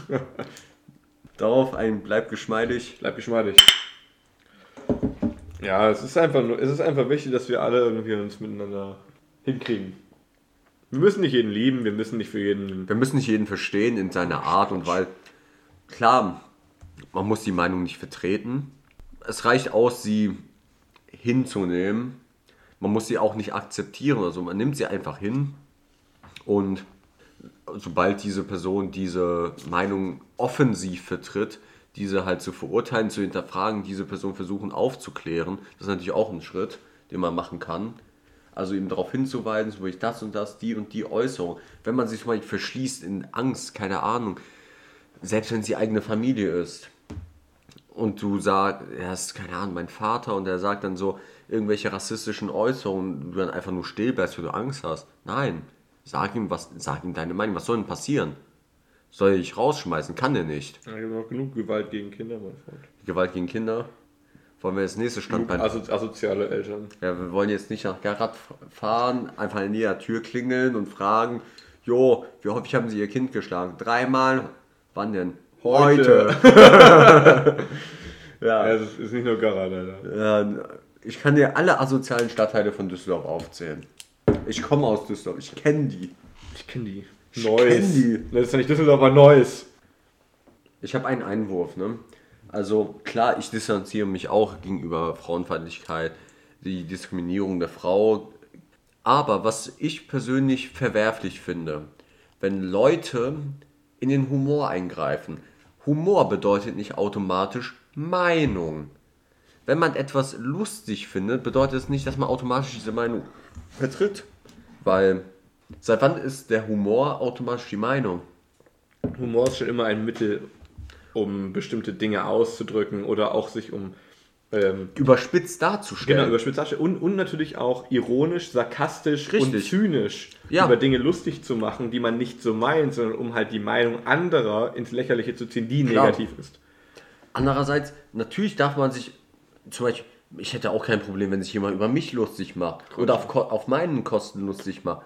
[LAUGHS] Darauf ein bleib geschmeidig. Bleib geschmeidig. Ja, es ist einfach nur, es ist einfach wichtig, dass wir alle irgendwie uns miteinander hinkriegen. Wir müssen nicht jeden lieben, wir müssen nicht für jeden. Wir müssen nicht jeden verstehen in seiner Art und weil, klar, man muss die Meinung nicht vertreten. Es reicht aus, sie hinzunehmen. Man muss sie auch nicht akzeptieren oder so. Man nimmt sie einfach hin und sobald diese Person diese Meinung offensiv vertritt, diese halt zu verurteilen, zu hinterfragen, diese Person versuchen aufzuklären, das ist natürlich auch ein Schritt, den man machen kann. Also eben darauf hinzuweisen, so ich das und das, die und die Äußerung. Wenn man sich Beispiel verschließt in Angst, keine Ahnung, selbst wenn es die eigene Familie ist und du sagst, er ist, keine Ahnung, mein Vater und er sagt dann so irgendwelche rassistischen Äußerungen, du dann einfach nur still bleibst, weil du Angst hast. Nein, sag ihm, was, sag ihm deine Meinung, was soll denn passieren? Soll er dich rausschmeißen? Kann der nicht. Ja, gibt noch genug Gewalt gegen Kinder, mein Freund. Gewalt gegen Kinder. Wollen wir das nächste Standbein? Aso asoziale Eltern. Ja, wir wollen jetzt nicht nach Garat fahren, einfach in jeder Tür klingeln und fragen, jo, wie häufig haben Sie Ihr Kind geschlagen? Dreimal? Wann denn? Heute. [LAUGHS] ja. Ja, es ist nicht nur Gara, leider. ja. Ich kann dir alle asozialen Stadtteile von Düsseldorf aufzählen. Ich komme aus Düsseldorf, ich kenne die. Ich kenne die. Ich Neues. kenn die. Das ist ja nicht Düsseldorf, aber Neues. Ich habe einen Einwurf, ne? Also klar, ich distanziere mich auch gegenüber Frauenfeindlichkeit, die Diskriminierung der Frau. Aber was ich persönlich verwerflich finde, wenn Leute in den Humor eingreifen. Humor bedeutet nicht automatisch Meinung. Wenn man etwas lustig findet, bedeutet es nicht, dass man automatisch diese Meinung vertritt. Weil seit wann ist der Humor automatisch die Meinung? Humor ist schon immer ein Mittel, um bestimmte Dinge auszudrücken oder auch sich um ähm, Überspitzt darzustellen. Genau, überspitzt darstellen und, und natürlich auch ironisch, sarkastisch und Richtig. zynisch Ja. über Dinge lustig zu machen, die man nicht so meint, sondern um halt die Meinung anderer ins Lächerliche zu ziehen, die Klar. negativ ist. Andererseits, natürlich darf man sich, zum Beispiel, ich hätte auch kein Problem, wenn sich jemand über mich lustig macht oder auf, auf meinen Kosten lustig macht.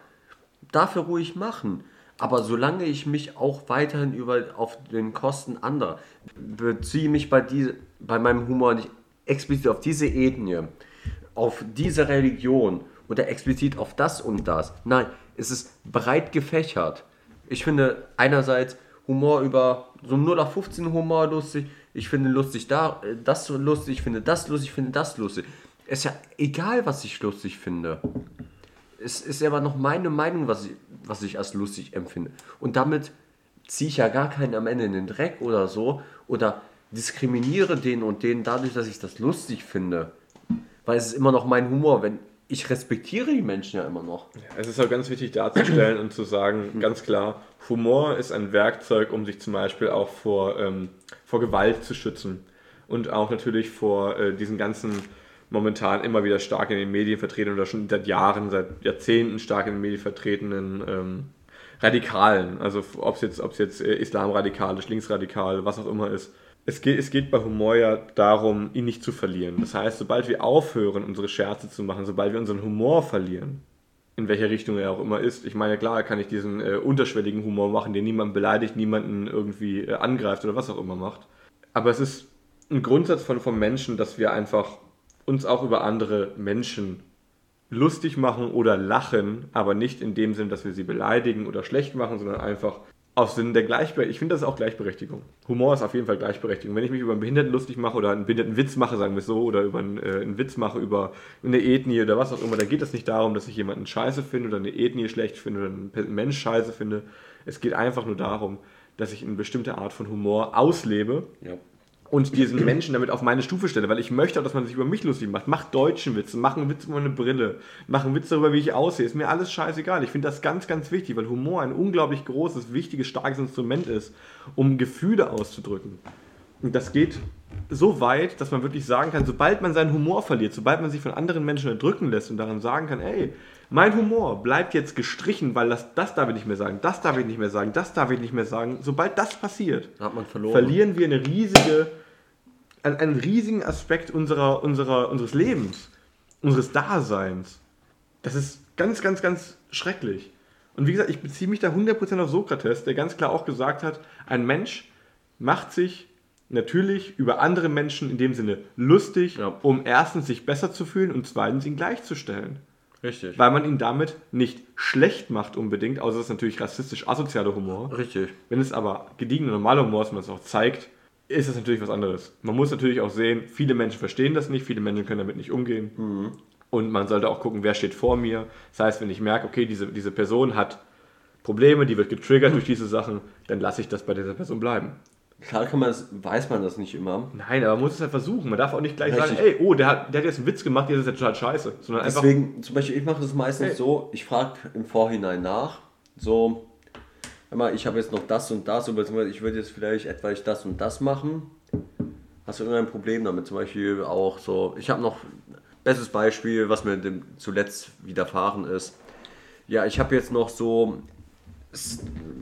Dafür ruhig machen. Aber solange ich mich auch weiterhin über, auf den Kosten anderer beziehe mich bei, diese, bei meinem Humor nicht explizit auf diese Ethnie, auf diese Religion oder explizit auf das und das. Nein, es ist breit gefächert. Ich finde einerseits Humor über so 0 auf 15 Humor lustig. Ich finde lustig da, äh, das lustig, ich finde das lustig, ich finde das lustig. Ist ja egal, was ich lustig finde. Es ist aber noch meine Meinung, was ich, was ich als lustig empfinde. Und damit ziehe ich ja gar keinen am Ende in den Dreck oder so. Oder diskriminiere den und den dadurch, dass ich das lustig finde. Weil es ist immer noch mein Humor. Wenn ich respektiere die Menschen ja immer noch. Es ist auch ganz wichtig darzustellen und zu sagen, ganz klar, Humor ist ein Werkzeug, um sich zum Beispiel auch vor, ähm, vor Gewalt zu schützen. Und auch natürlich vor äh, diesen ganzen momentan immer wieder stark in den Medien vertretenen oder schon seit Jahren, seit Jahrzehnten stark in den Medien vertretenen ähm, Radikalen. Also ob es jetzt, ob's jetzt äh, islamradikal ist, linksradikal, was auch immer ist. Es geht, es geht bei Humor ja darum, ihn nicht zu verlieren. Das heißt, sobald wir aufhören, unsere Scherze zu machen, sobald wir unseren Humor verlieren, in welcher Richtung er auch immer ist. Ich meine, klar kann ich diesen äh, unterschwelligen Humor machen, der niemanden beleidigt, niemanden irgendwie äh, angreift oder was auch immer macht. Aber es ist ein Grundsatz von, vom Menschen, dass wir einfach uns auch über andere Menschen lustig machen oder lachen, aber nicht in dem Sinn, dass wir sie beleidigen oder schlecht machen, sondern einfach auf Sinn der Gleichberechtigung. Ich finde, das ist auch Gleichberechtigung. Humor ist auf jeden Fall Gleichberechtigung. Wenn ich mich über einen Behinderten lustig mache oder einen behinderten Witz mache, sagen wir so, oder über einen, äh, einen Witz mache über eine Ethnie oder was auch immer, dann geht es nicht darum, dass ich jemanden scheiße finde oder eine Ethnie schlecht finde oder einen Mensch scheiße finde. Es geht einfach nur darum, dass ich eine bestimmte Art von Humor auslebe Ja. Und diesen Menschen damit auf meine Stufe stelle, weil ich möchte auch, dass man sich über mich lustig macht. Mach deutschen Witze, mach einen Witz über meine Brille, mach einen Witz darüber, wie ich aussehe. Ist mir alles scheißegal. Ich finde das ganz, ganz wichtig, weil Humor ein unglaublich großes, wichtiges, starkes Instrument ist, um Gefühle auszudrücken. Und das geht so weit, dass man wirklich sagen kann, sobald man seinen Humor verliert, sobald man sich von anderen Menschen erdrücken lässt und daran sagen kann, ey, mein Humor bleibt jetzt gestrichen, weil das, das darf ich nicht mehr sagen, das darf ich nicht mehr sagen, das darf ich nicht mehr sagen. Sobald das passiert, verlieren wir eine riesige, einen, einen riesigen Aspekt unserer, unserer, unseres Lebens, unseres Daseins. Das ist ganz, ganz, ganz schrecklich. Und wie gesagt, ich beziehe mich da 100% auf Sokrates, der ganz klar auch gesagt hat, ein Mensch macht sich natürlich über andere Menschen in dem Sinne lustig, Ja. um erstens sich besser zu fühlen und zweitens ihn gleichzustellen. Richtig. Weil man ihn damit nicht schlecht macht unbedingt, außer es ist natürlich rassistisch asozialer Humor. Richtig. Wenn es aber gediegener normaler Humor ist, man es auch zeigt, ist das natürlich was anderes. Man muss natürlich auch sehen, viele Menschen verstehen das nicht, viele Menschen können damit nicht umgehen. Und man sollte auch gucken, wer steht vor mir. Das heißt, wenn ich merke, okay, diese, diese Person hat Probleme, die wird getriggert durch diese Sachen, dann lasse ich das bei dieser Person bleiben. Klar kann man das, weiß man das nicht immer. Nein, aber man muss es halt versuchen. Man darf auch nicht gleich Richtig. sagen, ey, oh, der hat, der hat jetzt einen Witz gemacht, der ist jetzt total scheiße. Sondern einfach, Deswegen, zum Beispiel, ich mache das meistens Hey. so, ich frage im Vorhinein nach, so, mal, ich habe jetzt noch das und das, oder beziehungsweise ich würde jetzt vielleicht etwa das und das machen. Hast du irgendein Problem damit? Zum Beispiel auch so, ich habe noch, bestes Beispiel, was mir dem zuletzt widerfahren ist. Ja, ich habe jetzt noch so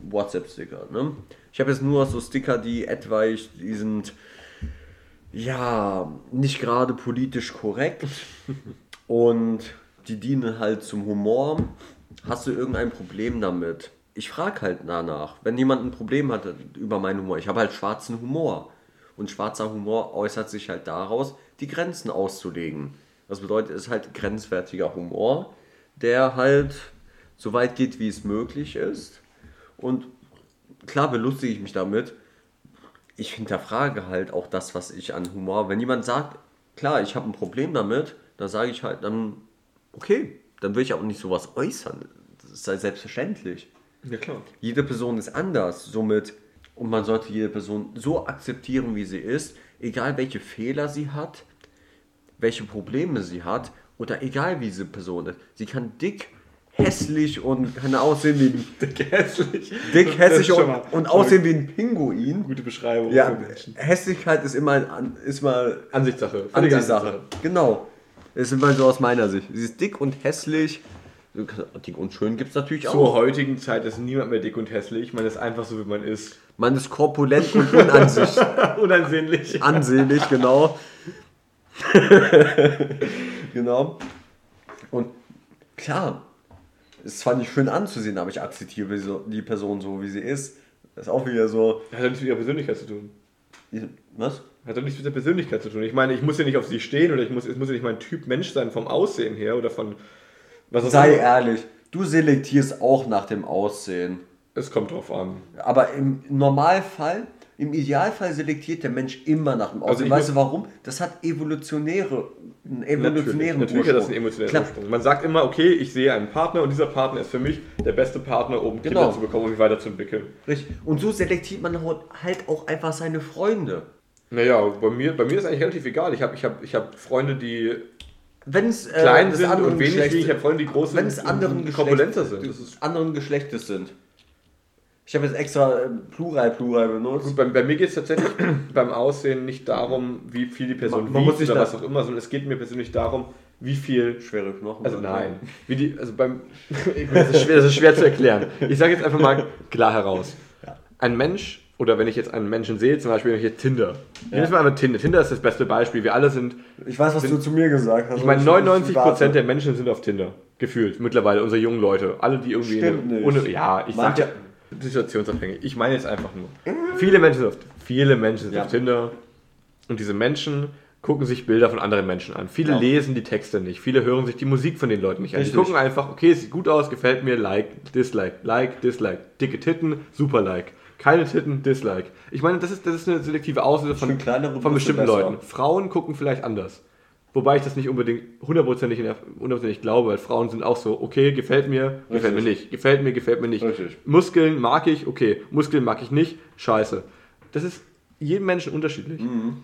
WhatsApp-Sticker, ne? Ich habe jetzt nur so Sticker, die etwaig, die sind, ja, nicht gerade politisch korrekt [LAUGHS] und die dienen halt zum Humor. Hast du irgendein Problem damit? Ich frage halt danach, wenn jemand ein Problem hat über meinen Humor. Ich habe halt schwarzen Humor. Und schwarzer Humor äußert sich halt daraus, die Grenzen auszulegen. Das bedeutet, es ist halt grenzwertiger Humor, der halt so weit geht, wie es möglich ist. Und klar belustige ich mich damit. Ich hinterfrage halt auch das, was ich an Humor. Wenn jemand sagt, klar, ich habe ein Problem damit, dann sage ich halt dann, okay, dann will ich auch nicht sowas äußern. Das ist halt selbstverständlich. ja klar. Jede Person ist anders, somit und man sollte jede Person so akzeptieren, wie sie ist, egal welche Fehler sie hat, welche Probleme sie hat oder egal wie diese Person ist. Sie kann dick, hässlich und kann aussehen wie ein [LAUGHS] Dick hässlich. dick, hässlich und, und aussehen wie ein Pinguin. Gute Beschreibung Ja. Hässlichkeit ist immer, ein, ist mal Ansichtssache. Ansichtssache. Genau. Das ist immer so aus meiner Sicht. Sie ist dick und hässlich. Dick und schön gibt es natürlich Zur auch. heutigen Zeit ist niemand mehr dick und hässlich. Man ist einfach so, wie man ist. Man ist korpulent und unansicht, [LAUGHS] Unansehnlich. ansehnlich, genau. [LAUGHS] genau. Und klar, ist zwar nicht schön anzusehen, aber ich akzeptiere die Person so, wie sie ist. Das ist auch wieder so. Hat doch nichts mit ihrer Persönlichkeit zu tun. Was? Hat doch nichts mit der Persönlichkeit zu tun. Ich meine, ich muss ja nicht auf sie stehen oder ich muss, es muss ja nicht mein Typ Mensch sein vom Aussehen her oder von was Sei ehrlich, du selektierst auch nach dem Aussehen. Es kommt drauf an. Aber im Normalfall, im Idealfall selektiert der Mensch immer nach dem Aussehen. Also ich weißt du warum? Das hat evolutionäre, einen Natürlich, evolutionären natürlich hat das Ursprung. einen emotionalen Klar, Ursprung. Man sagt immer, okay, ich sehe einen Partner und dieser Partner ist für mich der beste Partner, um Genau. Kinder zu bekommen und mich weiterzuentwickeln. Richtig. Und so selektiert man halt auch einfach seine Freunde. Naja, bei mir, bei mir ist eigentlich relativ egal. Ich habe ich hab, ich hab Freunde, die Wenn es äh, klein sind und wenig wie ich habe Freunde, die groß sind wenn es und Geschlechts- korpulenter sind. Das ist anderen Geschlechtes sind. Ich habe jetzt extra äh, Plural, Plural benutzt. Gut, bei, bei mir geht es tatsächlich [CLEARS THROAT] beim Aussehen nicht darum, wie viel die Person Man- man wiegt oder was auch immer, sondern es geht mir persönlich darum, wie viel. Schwere Knochen. Also nein, wie die, also beim, [LAUGHS] das ist schwer, das ist schwer zu erklären. Ich sage jetzt einfach mal klar heraus. Ein Mensch oder wenn ich jetzt einen Menschen sehe, zum Beispiel hier Tinder. Ich nehme jetzt mal einfach Tinder. Tinder ist das beste Beispiel. Wir alle sind, Ich weiß, was du zu mir gesagt hast. ich meine, aber 99% der Menschen sind auf Tinder. Gefühlt, mittlerweile, unsere jungen Leute. Alle, die irgendwie. Stimmt eine- nicht. Ohne, ja, ich Manche- ja, situationsabhängig. Ich meine jetzt einfach nur. Viele Menschen sind auf, viele Menschen sind Ja. auf Tinder und diese Menschen gucken sich Bilder von anderen Menschen an. Viele Ja. lesen die Texte nicht. Viele hören sich die Musik von den Leuten nicht an. Die Richtig. gucken einfach, okay, es sieht gut aus, gefällt mir, like, dislike, like, dislike. Dicke Titten, super like. Keine Titten, dislike. Ich meine, das ist, das ist eine selektive Auslese von, von bestimmten. Leuten. Frauen gucken vielleicht anders. Wobei ich das nicht unbedingt hundertprozentig, in der- hundertprozentig glaube, weil Frauen sind auch so, okay, gefällt mir, gefällt mir Richtig. nicht, gefällt mir, gefällt mir nicht. Richtig. Muskeln mag ich, okay, Muskeln mag ich nicht, scheiße. Das ist jedem Menschen unterschiedlich. Mhm.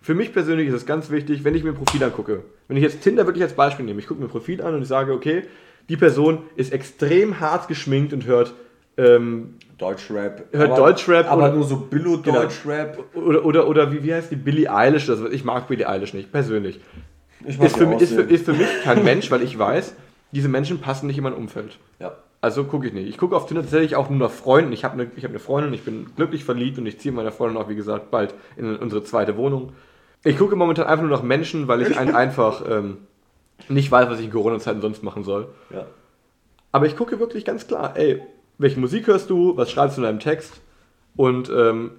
Für mich persönlich ist es ganz wichtig, wenn ich mir ein Profil angucke, wenn ich jetzt Tinder wirklich als Beispiel nehme, ich gucke mir ein Profil an und ich sage, okay, die Person ist extrem hart geschminkt und hört ähm, Deutschrap. Hört aber, Deutschrap Aber oder- nur so Billo-Deutschrap. oder, oder, oder wie, wie heißt die Billie Eilish? oder so. Ich mag Billie Eilish nicht, persönlich. Ist für, ist, für, ist für mich kein Mensch, weil ich weiß, diese Menschen passen nicht in mein Umfeld. Ja. Also gucke ich nicht. Ich gucke auf Tinder tatsächlich auch nur nach Freunden. Ich habe eine, hab eine Freundin, ich bin glücklich verliebt und ich ziehe meiner Freundin auch, wie gesagt, bald in unsere zweite Wohnung. Ich gucke momentan einfach nur nach Menschen, weil ich ein, einfach ähm, nicht weiß, was ich in Corona-Zeiten sonst machen soll. ja. Aber ich gucke wirklich ganz klar, ey, welche Musik hörst du, was schreibst du in deinem Text und ähm,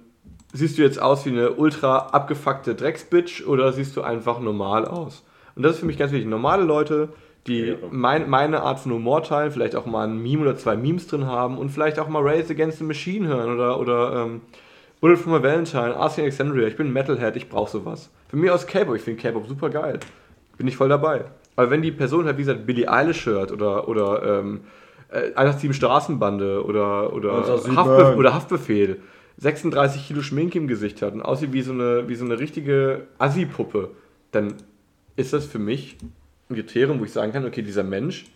siehst du jetzt aus wie eine ultra abgefuckte Drecksbitch oder siehst du einfach normal aus? Und das ist für mich ganz wichtig. Normale Leute, die Ja. mein, meine Art von Humor teilen, vielleicht auch mal ein Meme oder zwei Memes drin haben und vielleicht auch mal Race Against the Machine hören oder, oder ähm, Bullet for my Valentine, Arctic Alexandria, ich bin ein Metalhead, ich brauche sowas. Für mich aus K-Pop, ich finde K-Pop super geil. Bin ich voll dabei. Aber wenn die Person halt, wie gesagt, Billie Eilish hört oder, oder ähm, äh, Einsatzteam Straßenbande oder, oder. Haftbe oder Haftbefehl 36 Kilo Schminke im Gesicht hat und aussieht wie so eine, wie so eine richtige Assi-Puppe, dann ist das für mich ein Kriterium, wo ich sagen kann, okay, dieser Mensch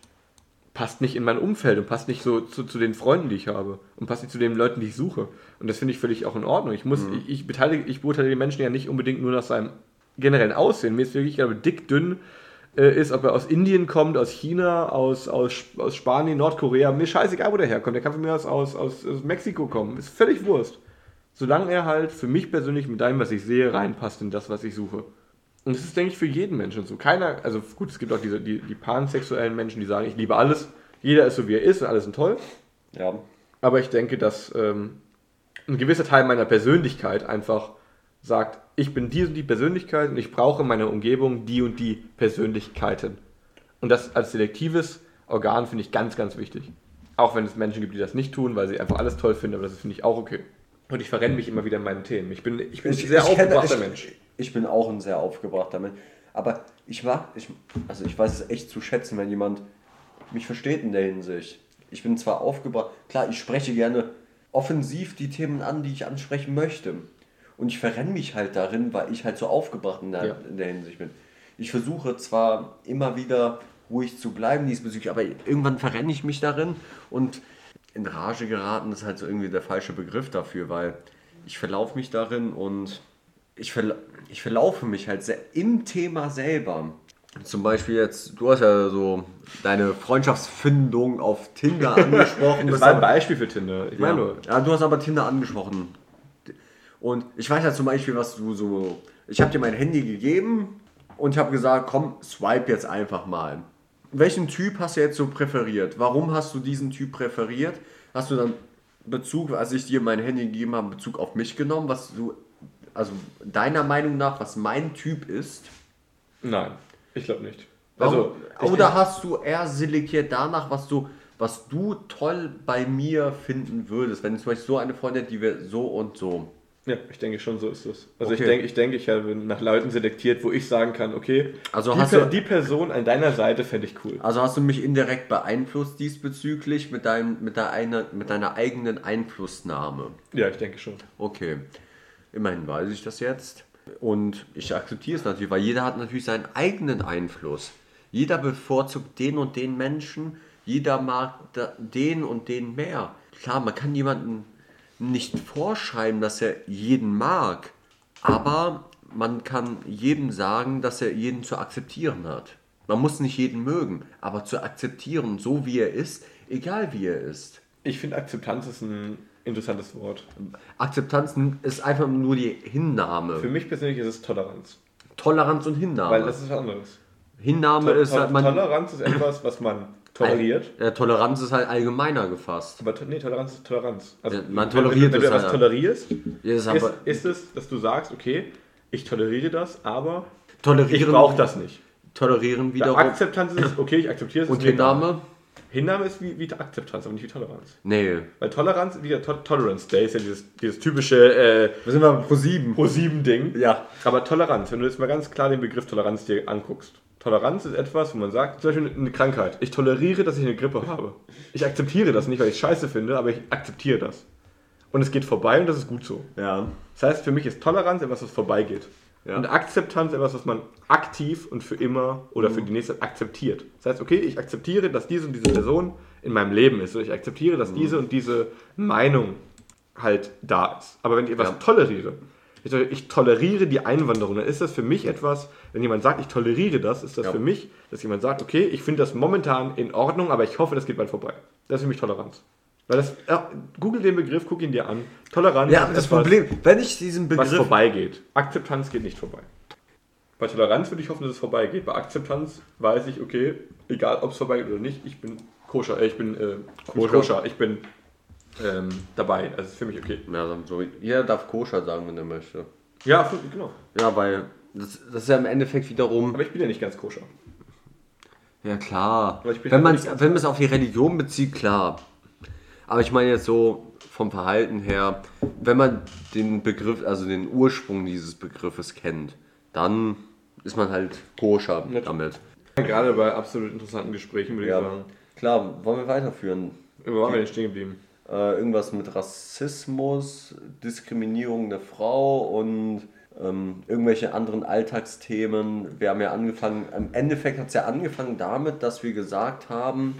passt nicht in mein Umfeld und passt nicht so zu, zu den Freunden, die ich habe und passt nicht zu den Leuten, die ich suche. Und das finde ich völlig auch in Ordnung. Ich, muss, ich, ich, beteilige, ich beurteile den Menschen ja nicht unbedingt nur nach seinem generellen Aussehen. Mir ist wirklich, egal, ob dick, dünn äh, ist, ob er aus Indien kommt, aus China, aus, aus, aus Spanien, Nordkorea. Mir scheißegal, wo der herkommt. Der kann von mir aus, aus, aus, aus Mexiko kommen. Ist völlig Wurst. Solange er halt für mich persönlich mit dem, was ich sehe, reinpasst in das, was ich suche. Und das ist, denke ich, für jeden Menschen so. Keiner, also gut, es gibt auch diese, die, die pansexuellen Menschen, die sagen, ich liebe alles, jeder ist so, wie er ist und alle sind toll. Ja. Aber ich denke, dass ähm, ein gewisser Teil meiner Persönlichkeit einfach sagt, ich bin die und die Persönlichkeit und ich brauche in meiner Umgebung die und die Persönlichkeiten. Und das als selektives Organ finde ich ganz, ganz wichtig. Auch wenn es Menschen gibt, die das nicht tun, weil sie einfach alles toll finden, aber das finde ich auch okay. Und ich verrenne mich immer wieder in meinen Themen. Ich bin, ich bin ein sehr ich, Mensch. Ich bin auch ein sehr aufgebrachter Mensch. Aber ich mag, ich, also ich weiß es echt zu schätzen, wenn jemand mich versteht in der Hinsicht. Ich bin zwar aufgebracht, klar, ich spreche gerne offensiv die Themen an, die ich ansprechen möchte. Und ich verrenne mich halt darin, weil ich halt so aufgebracht in der, Ja. in der Hinsicht bin. Ich versuche zwar immer wieder ruhig zu bleiben diesbezüglich, aber irgendwann verrenne ich mich darin und in Rage geraten ist halt so irgendwie der falsche Begriff dafür, weil ich verlaufe mich darin und ich, verla ich verlaufe mich halt sehr im Thema selber. Zum Beispiel jetzt, du hast ja so deine Freundschaftsfindung auf Tinder [LAUGHS] angesprochen. Das war ein Beispiel für Tinder. Ich ja. meine nur. ja, du hast aber Tinder angesprochen. Und ich weiß ja zum Beispiel, was du so. Ich habe dir mein Handy gegeben und ich habe gesagt, komm, swipe jetzt einfach mal. Welchen Typ hast du jetzt so präferiert? Warum hast du diesen Typ präferiert? Hast du dann Bezug, als ich dir mein Handy gegeben habe, Bezug auf mich genommen, was du, also deiner Meinung nach, was mein Typ ist? Nein, ich glaube nicht. Also, ich- oder hast du eher selektiert danach, was du, was du toll bei mir finden würdest, wenn du zum Beispiel so eine Freundin, die wir so und so. Ja, ich denke schon, so ist es. Also ich Okay. denke, ich denke, ich habe nach Leuten selektiert, wo ich sagen kann, okay, Also die, hast Per- du- die Person an deiner Seite fände ich cool. Also hast du mich indirekt beeinflusst diesbezüglich mit, deinem, mit, der eine, mit deiner eigenen Einflussnahme. Ja, ich denke schon. Okay, immerhin weiß ich das jetzt. Und ich akzeptiere es natürlich, weil jeder hat natürlich seinen eigenen Einfluss. Jeder bevorzugt den und den Menschen, jeder mag den und den mehr. Klar, man kann jemanden nicht vorschreiben, dass er jeden mag, aber man kann jedem sagen, dass er jeden zu akzeptieren hat. Man muss nicht jeden mögen, aber zu akzeptieren, so wie er ist, egal wie er ist. Ich finde, Akzeptanz ist ein interessantes Wort. Akzeptanz ist einfach nur die Hinnahme. Für mich persönlich ist es Toleranz. Toleranz und Hinnahme. Weil das ist was anderes. Hinnahme ist To- halt man. Toleranz ist etwas, was man toleriert. Ja, Toleranz ist halt allgemeiner gefasst. Aber to- nee, Toleranz ist Toleranz. Also, Ja, man wenn- toleriert wenn, du- wenn es du etwas halt. tolerierst, ist ist, ist es, dass du sagst, okay, ich toleriere das, aber tolerieren, ich brauche das nicht. Tolerieren wiederum. Akzeptanz ist okay, ich akzeptiere es. und. Hinnahme? Hinnahme ist wie, wie Akzeptanz, aber nicht wie Toleranz. Nee. Weil Toleranz, wie der to Tolerance Day ist ja dieses, dieses typische äh, Wir sind mal pro sieben. Pro-7-Ding. Ja. Aber Toleranz, wenn du jetzt mal ganz klar den Begriff Toleranz dir anguckst. Toleranz ist etwas, wo man sagt, zum Beispiel eine Krankheit. Ich toleriere, dass ich eine Grippe habe. Ich akzeptiere das nicht, weil ich es scheiße finde, aber ich akzeptiere das. Und es geht vorbei und das ist gut so. Ja. Das heißt, für mich ist Toleranz etwas, was vorbeigeht. Ja. Und Akzeptanz etwas, was man aktiv und für immer oder für die nächste akzeptiert. Das heißt, okay, ich akzeptiere, dass diese und diese Person in meinem Leben ist. Oder ich akzeptiere, dass diese und diese Meinung halt da ist. Aber wenn ich etwas Ja. toleriere, ich, ich toleriere die Einwanderung, dann ist das für mich etwas, wenn jemand sagt, ich toleriere das, ist das Ja. für mich, dass jemand sagt, okay, ich finde das momentan in Ordnung, aber ich hoffe, das geht bald vorbei. Das ist für mich Toleranz. Weil das, ja, google den Begriff, guck ihn dir an. Toleranz Ja, das etwas, Problem, wenn ich diesen was Begriff. vorbeigeht. Akzeptanz geht nicht vorbei. Bei Toleranz würde ich hoffen, dass es vorbeigeht. Bei Akzeptanz weiß ich, okay, egal ob es vorbeigeht oder nicht, ich bin koscher, äh, ich bin äh, koscher. koscher, ich bin ähm, dabei. Also ist für mich okay. Ja, so. Jeder darf koscher sagen, wenn er möchte. Ja, für- genau. Ja, weil das, das ist ja im Endeffekt wiederum. Aber ich bin ja nicht ganz koscher. Ja, klar. Wenn man es auf die Religion bezieht, klar. Aber ich meine jetzt so vom Verhalten her, wenn man den Begriff, also den Ursprung dieses Begriffes kennt, dann ist man halt koscher Ja. damit. Gerade bei absolut interessanten Gesprächen würde ich sagen. klar. Wollen wir weiterführen? Wo waren wir denn stehen geblieben? Äh, irgendwas mit Rassismus, Diskriminierung der Frau und ähm, irgendwelche anderen Alltagsthemen. Wir haben ja angefangen, im Endeffekt hat es ja angefangen damit, dass wir gesagt haben,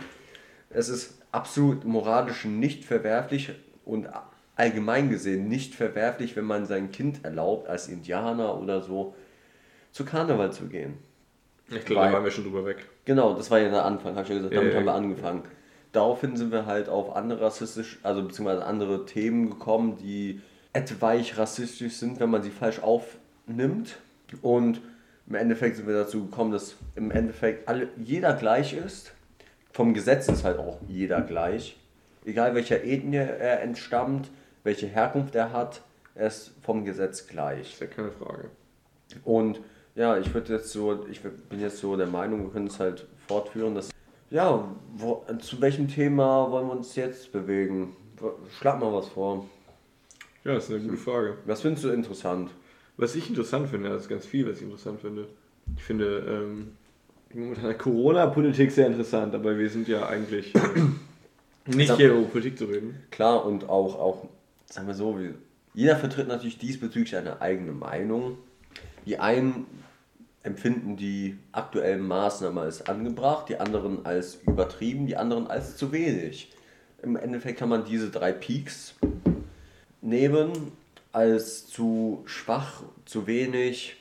es ist absolut moralisch nicht verwerflich und allgemein gesehen nicht verwerflich, wenn man sein Kind erlaubt, als Indianer oder so zu Karneval zu gehen. Ich glaube, da waren wir schon drüber weg. Genau, das war ja der Anfang, habe ich ja gesagt, damit Ja, ja. haben wir angefangen. Daraufhin sind wir halt auf andere rassistisch, also beziehungsweise andere Themen gekommen, die etwaig rassistisch sind, wenn man sie falsch aufnimmt. Und im Endeffekt sind wir dazu gekommen, dass im Endeffekt alle, jeder gleich ist. Vom Gesetz ist halt auch jeder gleich. Egal welcher Ethnie er entstammt, welche Herkunft er hat, er ist vom Gesetz gleich. Ist ja keine Frage. Und ja, ich würde jetzt so, ich bin jetzt so der Meinung, wir können es halt fortführen, dass. Ja, wo, zu welchem Thema wollen wir uns jetzt bewegen? Schlag mal was vor. Ja, das ist eine gute Frage. Was findest du interessant? Was ich interessant finde, das ist ganz viel, was ich interessant finde. Ich finde ähm, die momentane Corona-Politik sehr interessant, aber wir sind ja eigentlich äh, [CLEARS THROAT] nicht Sag- hier, um Politik zu reden. Klar, und auch, auch sagen wir so, jeder vertritt natürlich diesbezüglich eine eigene Meinung. Die einen empfinden die aktuellen Maßnahmen als angebracht, die anderen als übertrieben, die anderen als zu wenig. Im Endeffekt kann man diese drei Peaks nehmen als zu schwach, zu wenig.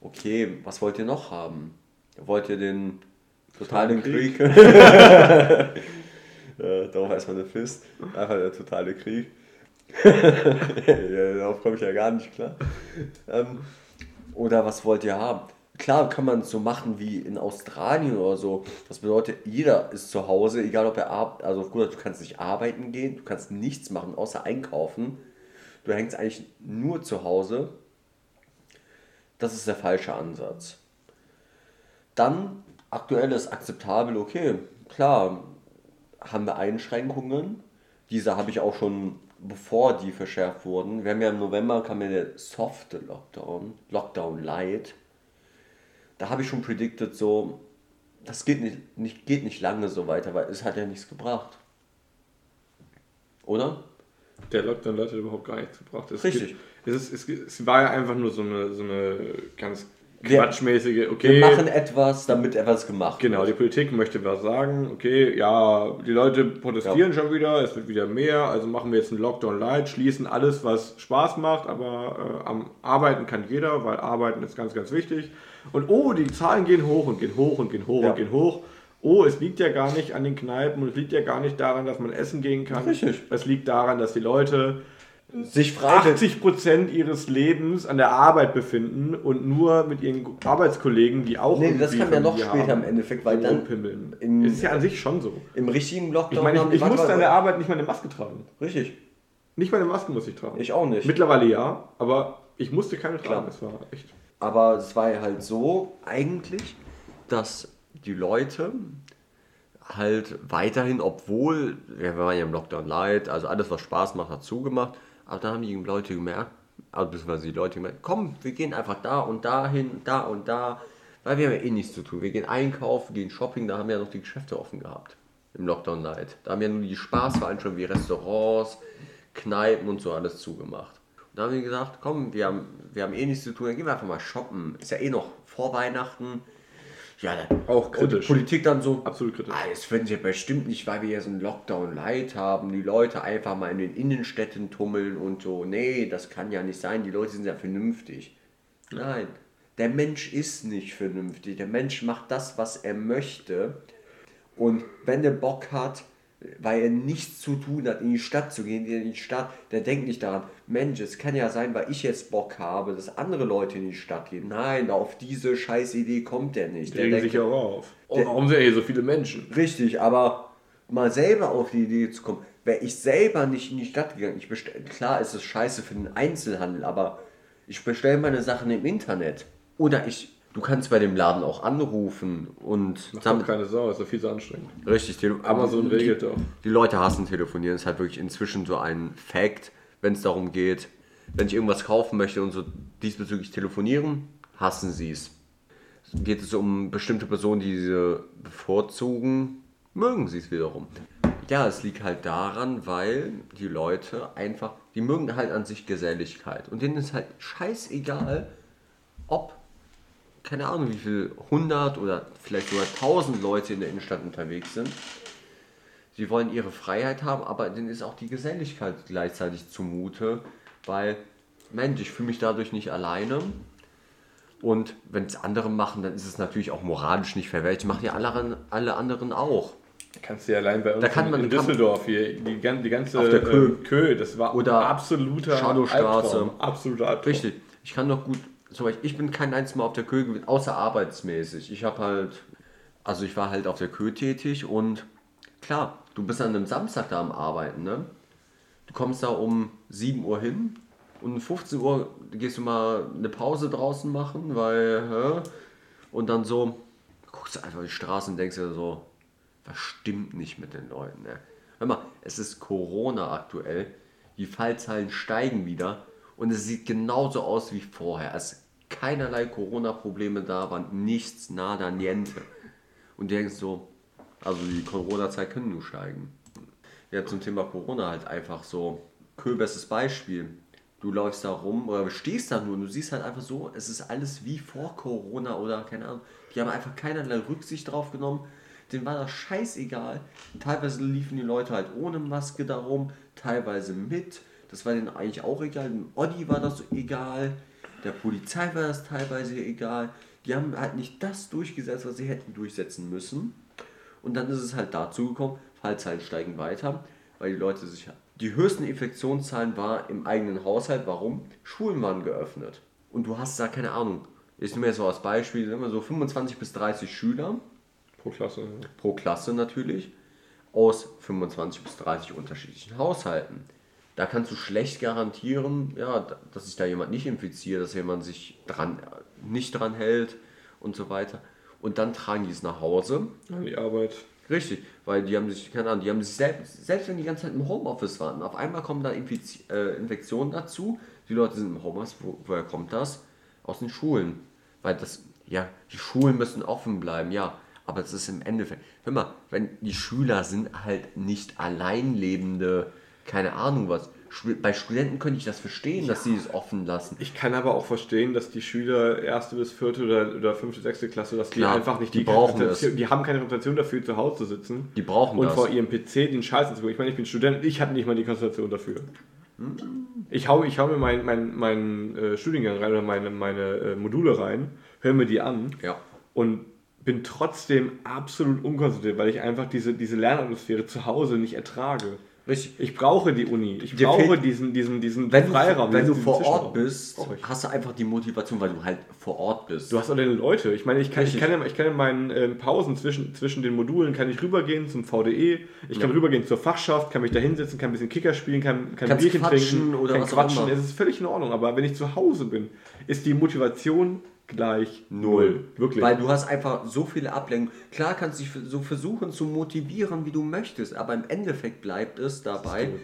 Okay, was wollt ihr noch haben? Wollt ihr den totalen Krieg? Krieg. [LAUGHS] ja, darauf erstmal eine Fist. Einfach der totale Krieg. [LAUGHS] ja, darauf komme ich ja gar nicht klar. Ähm, oder was wollt ihr haben? Klar kann man es so machen wie in Australien oder so. Das bedeutet, jeder ist zu Hause, egal ob er arbeitet. Also gut, du kannst nicht arbeiten gehen, du kannst nichts machen, außer einkaufen. Du hängst eigentlich nur zu Hause. Das ist der falsche Ansatz. Dann, aktuell ist akzeptabel, okay, klar, haben wir Einschränkungen. Diese habe ich auch schon, bevor die verschärft wurden. Wir haben ja im November kam ja der softe Lockdown, Lockdown Light. Da habe ich schon predicted, so, das geht nicht, nicht, geht nicht lange so weiter, weil es hat ja nichts gebracht. Oder? Der Lockdown hat überhaupt gar nichts gebracht. Es Richtig. gibt- Es, ist, es, es war ja einfach nur so eine, so eine ganz quatschmäßige, okay. Wir machen etwas, damit etwas gemacht Genau, die wird. Politik möchte was sagen. Okay, ja, die Leute protestieren schon wieder, es wird wieder mehr, also machen wir jetzt einen Lockdown Light, schließen alles, was Spaß macht, aber äh, am Arbeiten kann jeder, weil Arbeiten ist ganz, ganz wichtig. Und oh, die Zahlen gehen hoch und gehen hoch und gehen hoch Ja. und gehen hoch. Oh, es liegt ja gar nicht an den Kneipen und es liegt ja gar nicht daran, dass man essen gehen kann. Richtig. Es liegt daran, dass die Leute Sich frei 80% ihres Lebens an der Arbeit befinden und nur mit ihren Arbeitskollegen, die auch Nee, das kam ja noch später im Endeffekt, weil dann rumpimmeln. im- Es ist ja an sich schon so. im richtigen Ich Lockdown meine, ich, die- ich warte, musste an der Arbeit nicht mal eine Maske tragen. Richtig, Nicht mal eine Maske muss ich tragen. ich auch nicht. Mittlerweile ja, aber ich musste keine Klar. tragen. Das war echt. Aber es war halt so eigentlich, dass die Leute halt weiterhin, obwohl, wir waren ja im Lockdown light, also alles, was Spaß macht, hat zugemacht, aber dann haben die Leute gemerkt, also beziehungsweise die Leute gemerkt, komm, wir gehen einfach da und dahin, da und da, weil wir haben ja eh nichts zu tun. Wir gehen einkaufen, gehen shopping, da haben ja noch die Geschäfte offen gehabt im Lockdown light. Da haben ja nur die Spaßveranstaltungen wie Restaurants, Kneipen und so alles zugemacht. Und da haben wir gesagt, komm, wir haben, wir haben eh nichts zu tun, dann gehen wir einfach mal shoppen. Ist ja eh noch vor Weihnachten. Ja, dann Auch und kritisch. Politik dann so, Absolut kritisch. ah, das finden sie bestimmt nicht, weil wir hier so einen Lockdown Light haben, die Leute einfach mal in den Innenstädten tummeln und so. Nee, das kann ja nicht sein, die Leute sind ja vernünftig. Nein, der Mensch ist nicht vernünftig. Der Mensch macht das, was er möchte. Und wenn der Bock hat, weil er nichts zu tun hat, in die Stadt zu gehen, in die Stadt, der denkt nicht daran, Mensch, es kann ja sein, weil ich jetzt Bock habe, dass andere Leute in die Stadt gehen. Nein, auf diese scheiß Idee kommt der nicht. Die Der regen denkt, sich auch auf. Oh, Der- warum sind hier so viele Menschen? Richtig, aber mal selber auf die Idee zu kommen, wäre ich selber nicht in die Stadt gegangen, ich bestell, klar ist es scheiße für den Einzelhandel, aber ich bestelle meine Sachen im Internet. Oder ich, du kannst bei dem Laden auch anrufen und Macht doch keine Sau, ist doch viel zu anstrengend. richtig, tele- Amazon die, regelt doch. Die Leute hassen telefonieren, ist halt wirklich inzwischen so ein Fact, wenn es darum geht, wenn ich irgendwas kaufen möchte und so diesbezüglich telefonieren, hassen sie es. Geht es um bestimmte Personen, die diese bevorzugen, mögen sie es wiederum. Ja, es liegt halt daran, weil die Leute einfach, die mögen halt an sich Geselligkeit. Und denen ist halt scheißegal, ob, keine Ahnung, wie viel 100 oder vielleicht sogar 1000 Leute in der Innenstadt unterwegs sind. Sie wollen ihre Freiheit haben, aber denen ist auch die Geselligkeit gleichzeitig zumute, weil, Mensch, ich fühle mich dadurch nicht alleine. Und wenn es andere machen, dann ist es natürlich auch moralisch nicht verwerflich. Machen ja alle, alle anderen auch. Kannst du ja allein bei uns Da kann in- man- in kann- Düsseldorf hier, die, die ganze Auf der Kö. Kö, das war Oder absoluter Shadowstraße. Albtraum. Absoluter Albtraum. Richtig. Ich kann doch gut, zum Beispiel, ich bin kein einziges Mal auf der Kö gewesen, außer arbeitsmäßig. Ich habe halt, also ich war halt auf der Kö tätig und klar, du bist an einem Samstag da am Arbeiten, ne? Du kommst da um 7 Uhr hin und um 15 Uhr gehst du mal eine Pause draußen machen, weil, hä? Und dann so, guckst du einfach die Straße und denkst dir so, was stimmt nicht mit den Leuten, ne? Hör mal, es ist Corona aktuell, die Fallzahlen steigen wieder und es sieht genauso aus wie vorher. Ist keinerlei Corona-Probleme da waren, nichts, nada, niente. Und du denkst so, also die Corona-Zeit können nur steigen. Ja, zum Thema Corona halt einfach so, bestes Beispiel. Du du läufst da rum oder stehst da nur und du siehst halt einfach so, es ist alles wie vor Corona oder keine Ahnung. Die haben einfach keinerlei Rücksicht drauf genommen. Denen war das scheißegal. Teilweise liefen die Leute halt ohne Maske darum, teilweise mit. Das war denen eigentlich auch egal. Dem Oddi war das egal. Der Polizei war das teilweise egal. Die haben halt nicht das durchgesetzt, was sie hätten durchsetzen müssen. Und dann ist es halt dazu gekommen, Fallzahlen steigen weiter, weil die Leute sich. Die höchsten Infektionszahlen war im eigenen Haushalt. Warum? Schulen waren geöffnet. Und du hast da keine Ahnung. Ich nehme jetzt so als Beispiel, immer so 25 bis 30 Schüler Pro Klasse. pro Klasse natürlich, aus 25 bis 30 unterschiedlichen Haushalten. Da kannst du schlecht garantieren, ja, da- dass sich da jemand nicht infiziert, dass jemand sich dran, nicht dran hält und so weiter. Und dann tragen die es nach Hause. An die Arbeit. Richtig, weil die haben sich, keine Ahnung, die haben sich selbst, selbst wenn die ganze Zeit im Homeoffice waren, auf einmal kommen da Infiz äh, Infektionen dazu. Die Leute sind im Homeoffice, wo, woher kommt das? Aus den Schulen. Weil das, ja, die Schulen müssen offen bleiben, ja. Aber es ist im Endeffekt, hör mal, wenn die Schüler sind halt nicht alleinlebende, keine Ahnung was. Bei Studenten könnte ich das verstehen, dass sie es offen lassen. Ich kann aber auch verstehen, dass die Schüler erste bis vierte oder, oder fünfte, sechste Klasse, dass die Klar, einfach nicht die brauchen Reputation- das. die haben keine Reputation dafür, zu Hause zu sitzen. Die brauchen und das. vor ihrem PC den Scheiß zu Ich meine, ich bin Student, ich hatte nicht mal die Konzentration dafür. Ich hau, ich hau mir meinen mein, mein, äh, Studiengang rein oder meine, meine äh, Module rein, höre mir die an Ja. und bin trotzdem absolut unkonzentriert, weil ich einfach diese, diese Lernatmosphäre zu Hause nicht ertrage. Richtig. Ich brauche die Uni. Ich Dir brauche diesen, diesen, diesen Wenn, Freiraum. du, wenn du vor Ort bist, hast du einfach die Motivation, weil du halt vor Ort bist. Du hast auch deine Leute. Ich meine, ich kann, ich kann, in, ich kann in meinen ähm, Pausen zwischen, zwischen den Modulen kann ich rübergehen zum VDE, ich kann Ja. rübergehen zur Fachschaft, kann mich da hinsetzen, kann ein bisschen Kicker spielen, kann, kann Kannst Bierchen trinken, oder kann was auch quatschen. immer. Es ist völlig in Ordnung. Aber wenn ich zu Hause bin, ist die Motivation gleich null. Wirklich. Weil du hast einfach so viele Ablenkungen. Klar kannst du dich so versuchen zu motivieren, wie du möchtest, aber im Endeffekt bleibt es dabei, tot.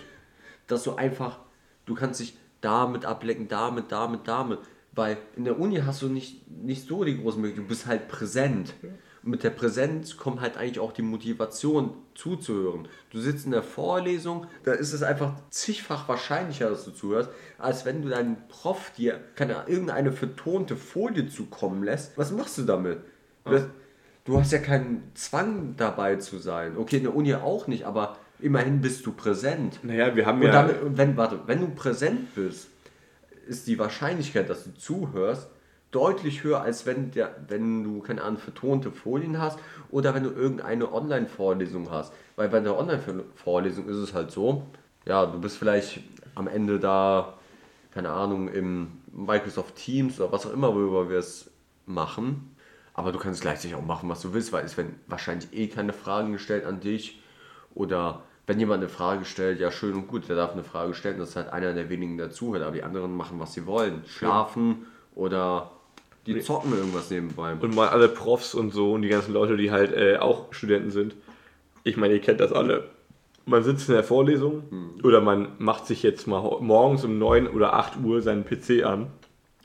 dass du einfach, du kannst dich damit ablenken, damit, damit, damit. Weil in der Uni hast du nicht, nicht so die großen Möglichkeiten, du bist halt präsent. Und mit der Präsenz kommt halt eigentlich auch die Motivation zuzuhören. Du sitzt in der Vorlesung, da ist es einfach zigfach wahrscheinlicher, dass du zuhörst, als wenn du deinen Prof dir keine, irgendeine vertonte Folie zukommen lässt. Was machst du damit? Das, du hast ja keinen Zwang dabei zu sein. Okay, in der Uni auch nicht, aber immerhin bist du präsent. naja, wir haben Und, ja. damit, wenn, warte, wenn du präsent bist, ist die Wahrscheinlichkeit, dass du zuhörst, deutlich höher, als wenn, der, wenn du, keine Ahnung, vertonte Folien hast oder wenn du irgendeine Online-Vorlesung hast. Weil bei der Online-Vorlesung ist es halt so, ja, du bist vielleicht am Ende da, keine Ahnung, im Microsoft Teams oder was auch immer, worüber wir es machen. Aber du kannst gleichzeitig auch machen, was du willst, weil es werden wahrscheinlich eh keine Fragen gestellt an dich. Oder wenn jemand eine Frage stellt, ja schön und gut, der darf eine Frage stellen, das ist halt einer der wenigen, der zuhört, aber die anderen machen, was sie wollen. Schlafen oder die zocken irgendwas nebenbei. Und mal alle Profs und so und die ganzen Leute, die halt äh, auch Studenten sind. Ich meine, ihr kennt das alle. Man sitzt in der Vorlesung oder man macht sich jetzt mal morgens um 9 oder 8 Uhr seinen PC an,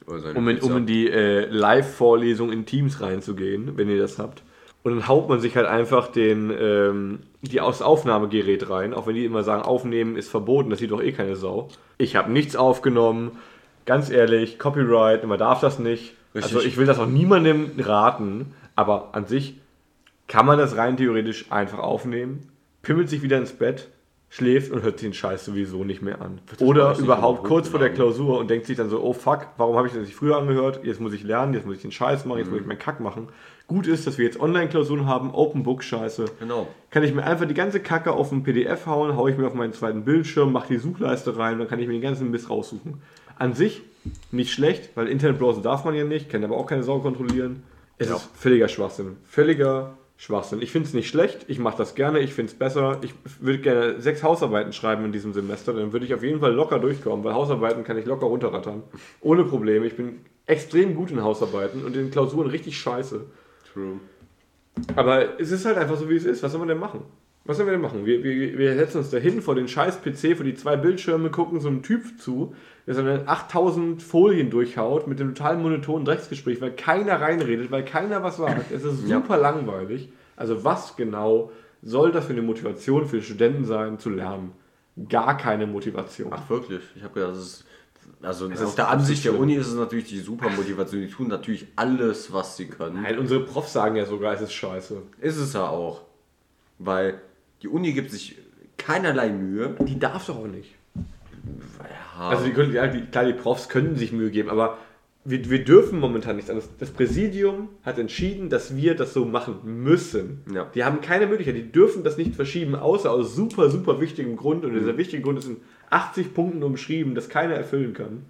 Oder seine um in, um in die äh, Live-Vorlesung in Teams reinzugehen, wenn ihr das habt. Und dann haut man sich halt einfach den, ähm, die aus Aufnahmegerät rein, auch wenn die immer sagen, aufnehmen ist verboten, das sieht doch eh keine Sau. Ich habe nichts aufgenommen, ganz ehrlich, Copyright, man darf das nicht. Richtig. Also ich will das auch niemandem raten, aber an sich kann man das rein theoretisch einfach aufnehmen, pimmelt sich wieder ins Bett, schläft und hört sich den Scheiß sowieso nicht mehr an. Oder überhaupt kurz vor der? Klausur und denkt sich dann so, oh fuck, warum habe ich das nicht früher angehört? Jetzt muss ich lernen, jetzt muss ich den Scheiß machen, jetzt muss ich Mhm. meinen Kack machen. Gut ist, dass wir jetzt Online-Klausuren haben, Open Book Scheiße. Genau. Kann ich mir einfach die ganze Kacke auf ein PDF hauen, haue ich mir auf meinen zweiten Bildschirm, mache die Suchleiste rein, dann kann ich mir den ganzen Mist raussuchen. An sich nicht schlecht, weil Internetbrowser darf man ja nicht, kann aber auch keine Sau kontrollieren. Es Ja. ist völliger Schwachsinn. Völliger Schwachsinn. Ich finde es nicht schlecht, ich mache das gerne, ich finde es besser. Ich würde gerne sechs Hausarbeiten schreiben in diesem Semester, dann würde ich auf jeden Fall locker durchkommen, weil Hausarbeiten kann ich locker runterrattern. Ohne Probleme. Ich bin extrem gut in Hausarbeiten und in Klausuren richtig scheiße. True. Aber es ist halt einfach so, wie es ist. Was soll man denn machen? Was sollen wir denn machen? Wir, wir, wir setzen uns da hin vor den scheiß PC, vor die zwei Bildschirme, gucken so einem Typ zu, der seine 8000 Folien durchhaut mit dem total monotonen Drecksgespräch, weil keiner reinredet, weil keiner was sagt. Es ist Ja. super langweilig. Also was genau soll das für eine Motivation für Studenten sein, zu lernen? Gar keine Motivation. Ach wirklich? Ich habe gedacht, das ist Also Es auf der Ansicht der Uni ist es natürlich die super Motivation. Die tun natürlich alles, was sie können. Nein, unsere Profs sagen ja sogar, es ist scheiße. Ist es ja auch. Weil die Uni gibt sich keinerlei Mühe. Die darf doch auch nicht. Ja, Also die können, ja, die, klar, die Profs können sich Mühe geben, aber wir, wir dürfen momentan nichts anderes. Das Präsidium hat entschieden, dass wir das so machen müssen. Ja. Die haben keine Möglichkeit, die dürfen das nicht verschieben, außer aus super, super wichtigem Grund. Und dieser wichtige Grund ist in 80 Punkten umschrieben, das keiner erfüllen kann.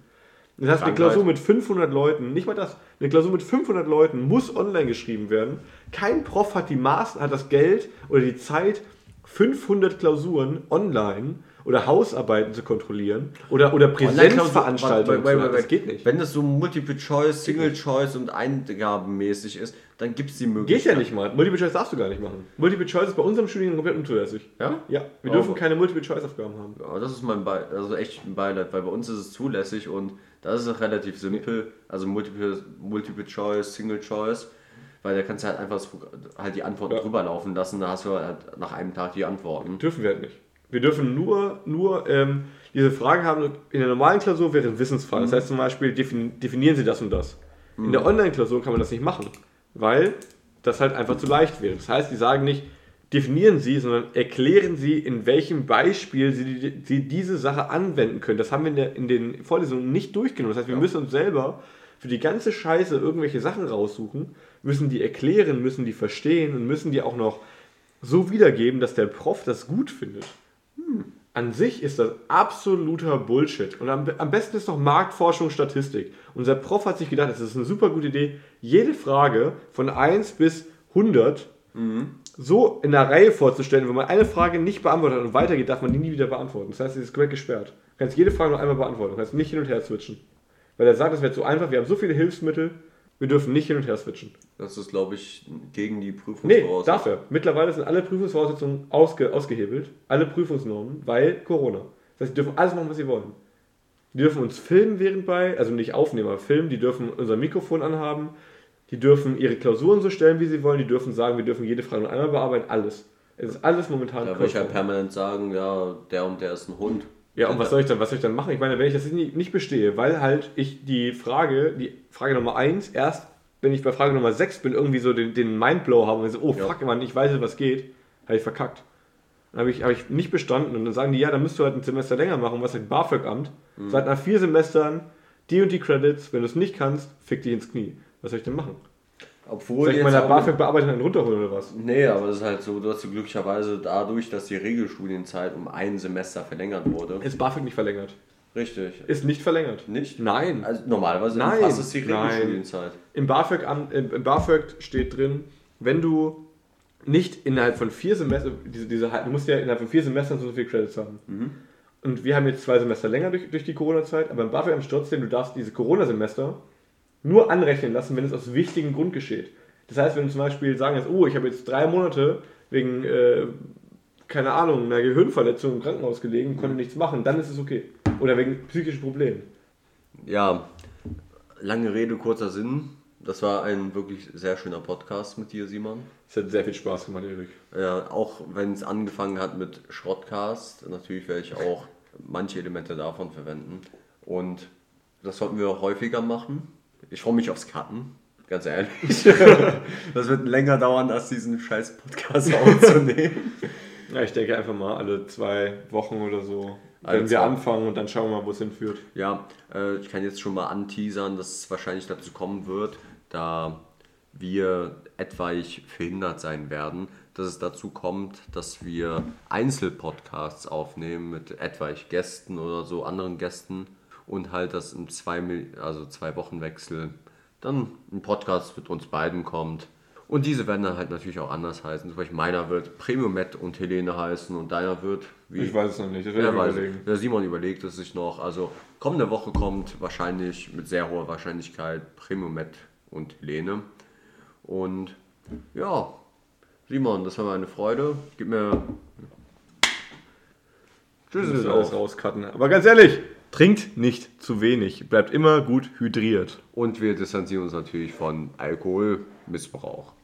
Das heißt, eine. Klausur mit 500 Leuten, nicht mal das, eine Klausur mit 500 Leuten muss online geschrieben werden. Kein Prof hat die Maß, hat das Geld oder die Zeit, 500 Klausuren online oder Hausarbeiten zu kontrollieren oder, oder Präsenzveranstaltungen. zu machen. Das geht nicht. Wenn das so Multiple Choice, Single Choice und eingabenmäßig ist, dann gibt es die Möglichkeit. Geht ja nicht mal. Multiple Choice darfst du gar nicht machen. Multiple Choice ist bei unserem Studium komplett unzulässig. Ja? Ja, wir Oh. dürfen keine Multiple Choice Aufgaben haben. Ja, das ist mein Be also echt ein Beileid, weil bei uns ist es zulässig und das ist auch relativ simpel. Also Multiple, Multiple Choice, Single Choice, weil da kannst du halt einfach das, halt die Antworten Ja. drüber laufen lassen, da hast du halt nach einem Tag die Antworten. Dürfen wir halt nicht. Wir dürfen nur, nur ähm, diese Fragen haben. In der normalen Klausur wäre ein Wissensfall. Das heißt zum Beispiel, defin definieren Sie das und das. In der Online-Klausur kann man das nicht machen, weil das halt einfach zu leicht wäre. Das heißt, die sagen nicht, definieren Sie, sondern erklären Sie, in welchem Beispiel Sie, Sie diese Sache anwenden können. Das haben wir in, der, in den Vorlesungen nicht durchgenommen. Das heißt, wir müssen uns selber für die ganze Scheiße irgendwelche Sachen raussuchen, müssen die erklären, müssen die verstehen und müssen die auch noch so wiedergeben, dass der Prof das gut findet. An sich ist das absoluter Bullshit. Und am, am besten ist doch Marktforschung, Statistik. Unser Prof hat sich gedacht, es ist eine super gute Idee, jede Frage von 1 bis 100 so in der Reihe vorzustellen. Wenn man eine Frage nicht beantwortet hat und weitergeht, darf man die nie wieder beantworten. Das heißt, sie ist komplett gesperrt. Du kannst jede Frage nur einmal beantworten. Du kannst nicht hin und her switchen. Weil er sagt, das wäre zu einfach, wir haben so viele Hilfsmittel, wir dürfen nicht hin und her switchen. Das ist, glaube ich, gegen die Nee, Prüfungsvoraussetzungen. darf er. Mittlerweile sind alle Prüfungsvoraussetzungen ausge, ausgehebelt, alle Prüfungsnormen, weil Corona. Das heißt, die dürfen alles machen, was sie wollen. Die dürfen uns filmen während bei, also nicht aufnehmen, aber filmen, die dürfen unser Mikrofon anhaben, die dürfen ihre Klausuren so stellen, wie sie wollen, die dürfen sagen, wir dürfen jede Frage nur einmal bearbeiten, alles. Es ist alles momentan Da würde ich konform. permanent sagen, ja, der und der ist ein Hund. Ja, und was soll ich dann, was soll ich dann machen? Ich meine, wenn ich das nicht, nicht bestehe, weil halt ich die Frage, die Frage Nummer 1, erst wenn ich bei Frage Nummer 6 bin, irgendwie so den, den Mindblow habe und so, oh Ja. fuck, Mann, ich weiß, was geht, habe ich verkackt. Dann habe ich, habe ich nicht bestanden und dann sagen die, ja, dann müsst du halt ein Semester länger machen, was sagt BAföG-Amt. Mhm. Seit nach vier Semestern die und die Credits, wenn du es nicht kannst, fick dich ins Knie. Was soll ich denn machen? Obwohl Soll ich meiner auch- BAföG-Bearbeitung einen runterholen oder was? Nee, aber das ist halt so, du hast du glücklicherweise dadurch, dass die Regelstudienzeit um ein Semester verlängert wurde. Ist BAföG nicht verlängert? Richtig. Ist nicht verlängert. Nicht? Nein. Also normalerweise Nein. es die Nein. Regelstudienzeit. Im BAföG, am- im BAföG steht drin, wenn du nicht innerhalb von vier Semestern, diese, diese, du musst ja innerhalb von vier Semestern so viele Credits haben. Und wir haben jetzt zwei Semester länger durch, durch die Corona-Zeit, aber im BAföG am trotzdem, du darfst diese Corona-Semester nur anrechnen lassen, wenn es aus wichtigem Grund geschieht. Das heißt, wenn du zum Beispiel sagen jetzt, oh, ich habe jetzt drei Monate wegen, äh, keine Ahnung, einer Gehirnverletzung im Krankenhaus gelegen, konnte nichts machen, dann ist es okay. Oder wegen psychischen Problemen. Ja, lange Rede, kurzer Sinn. Das war ein wirklich sehr schöner Podcast mit dir, Simon. Es hat sehr viel Spaß gemacht, Erik. Ja, auch wenn es angefangen hat mit Schrottcast, natürlich werde ich auch manche Elemente davon verwenden. Und das sollten wir auch häufiger machen. Ich freue mich aufs Cutten, ganz ehrlich. [LAUGHS] das wird länger dauern, als diesen scheiß Podcast aufzunehmen. Ja, ich denke einfach mal alle zwei Wochen oder so, Alle wenn wir anfangen und dann schauen wir mal, wo es hinführt. Ja, äh, ich kann jetzt schon mal anteasern, dass es wahrscheinlich dazu kommen wird, da wir etwaig verhindert sein werden, dass es dazu kommt, dass wir Einzelpodcasts aufnehmen mit etwaig Gästen oder so anderen Gästen und halt, dass im zwei, also zwei Wochen Wechsel dann ein Podcast mit uns beiden kommt. Und diese werden dann halt natürlich auch anders heißen. Zum Beispiel meiner wird Premium Matt und Helene heißen und deiner wird wie Ich weiß es noch nicht, das werde ich überlegen. Der Simon überlegt es sich noch. Also kommende Woche kommt wahrscheinlich mit sehr hoher Wahrscheinlichkeit Premium Matt und Helene. Und ja, Simon, das war mir eine Freude. Gib mir. Tschüss, alles rauscutten. Aber ganz ehrlich, trinkt nicht zu wenig. Bleibt immer gut hydriert. Und wir distanzieren uns natürlich von Alkoholmissbrauch.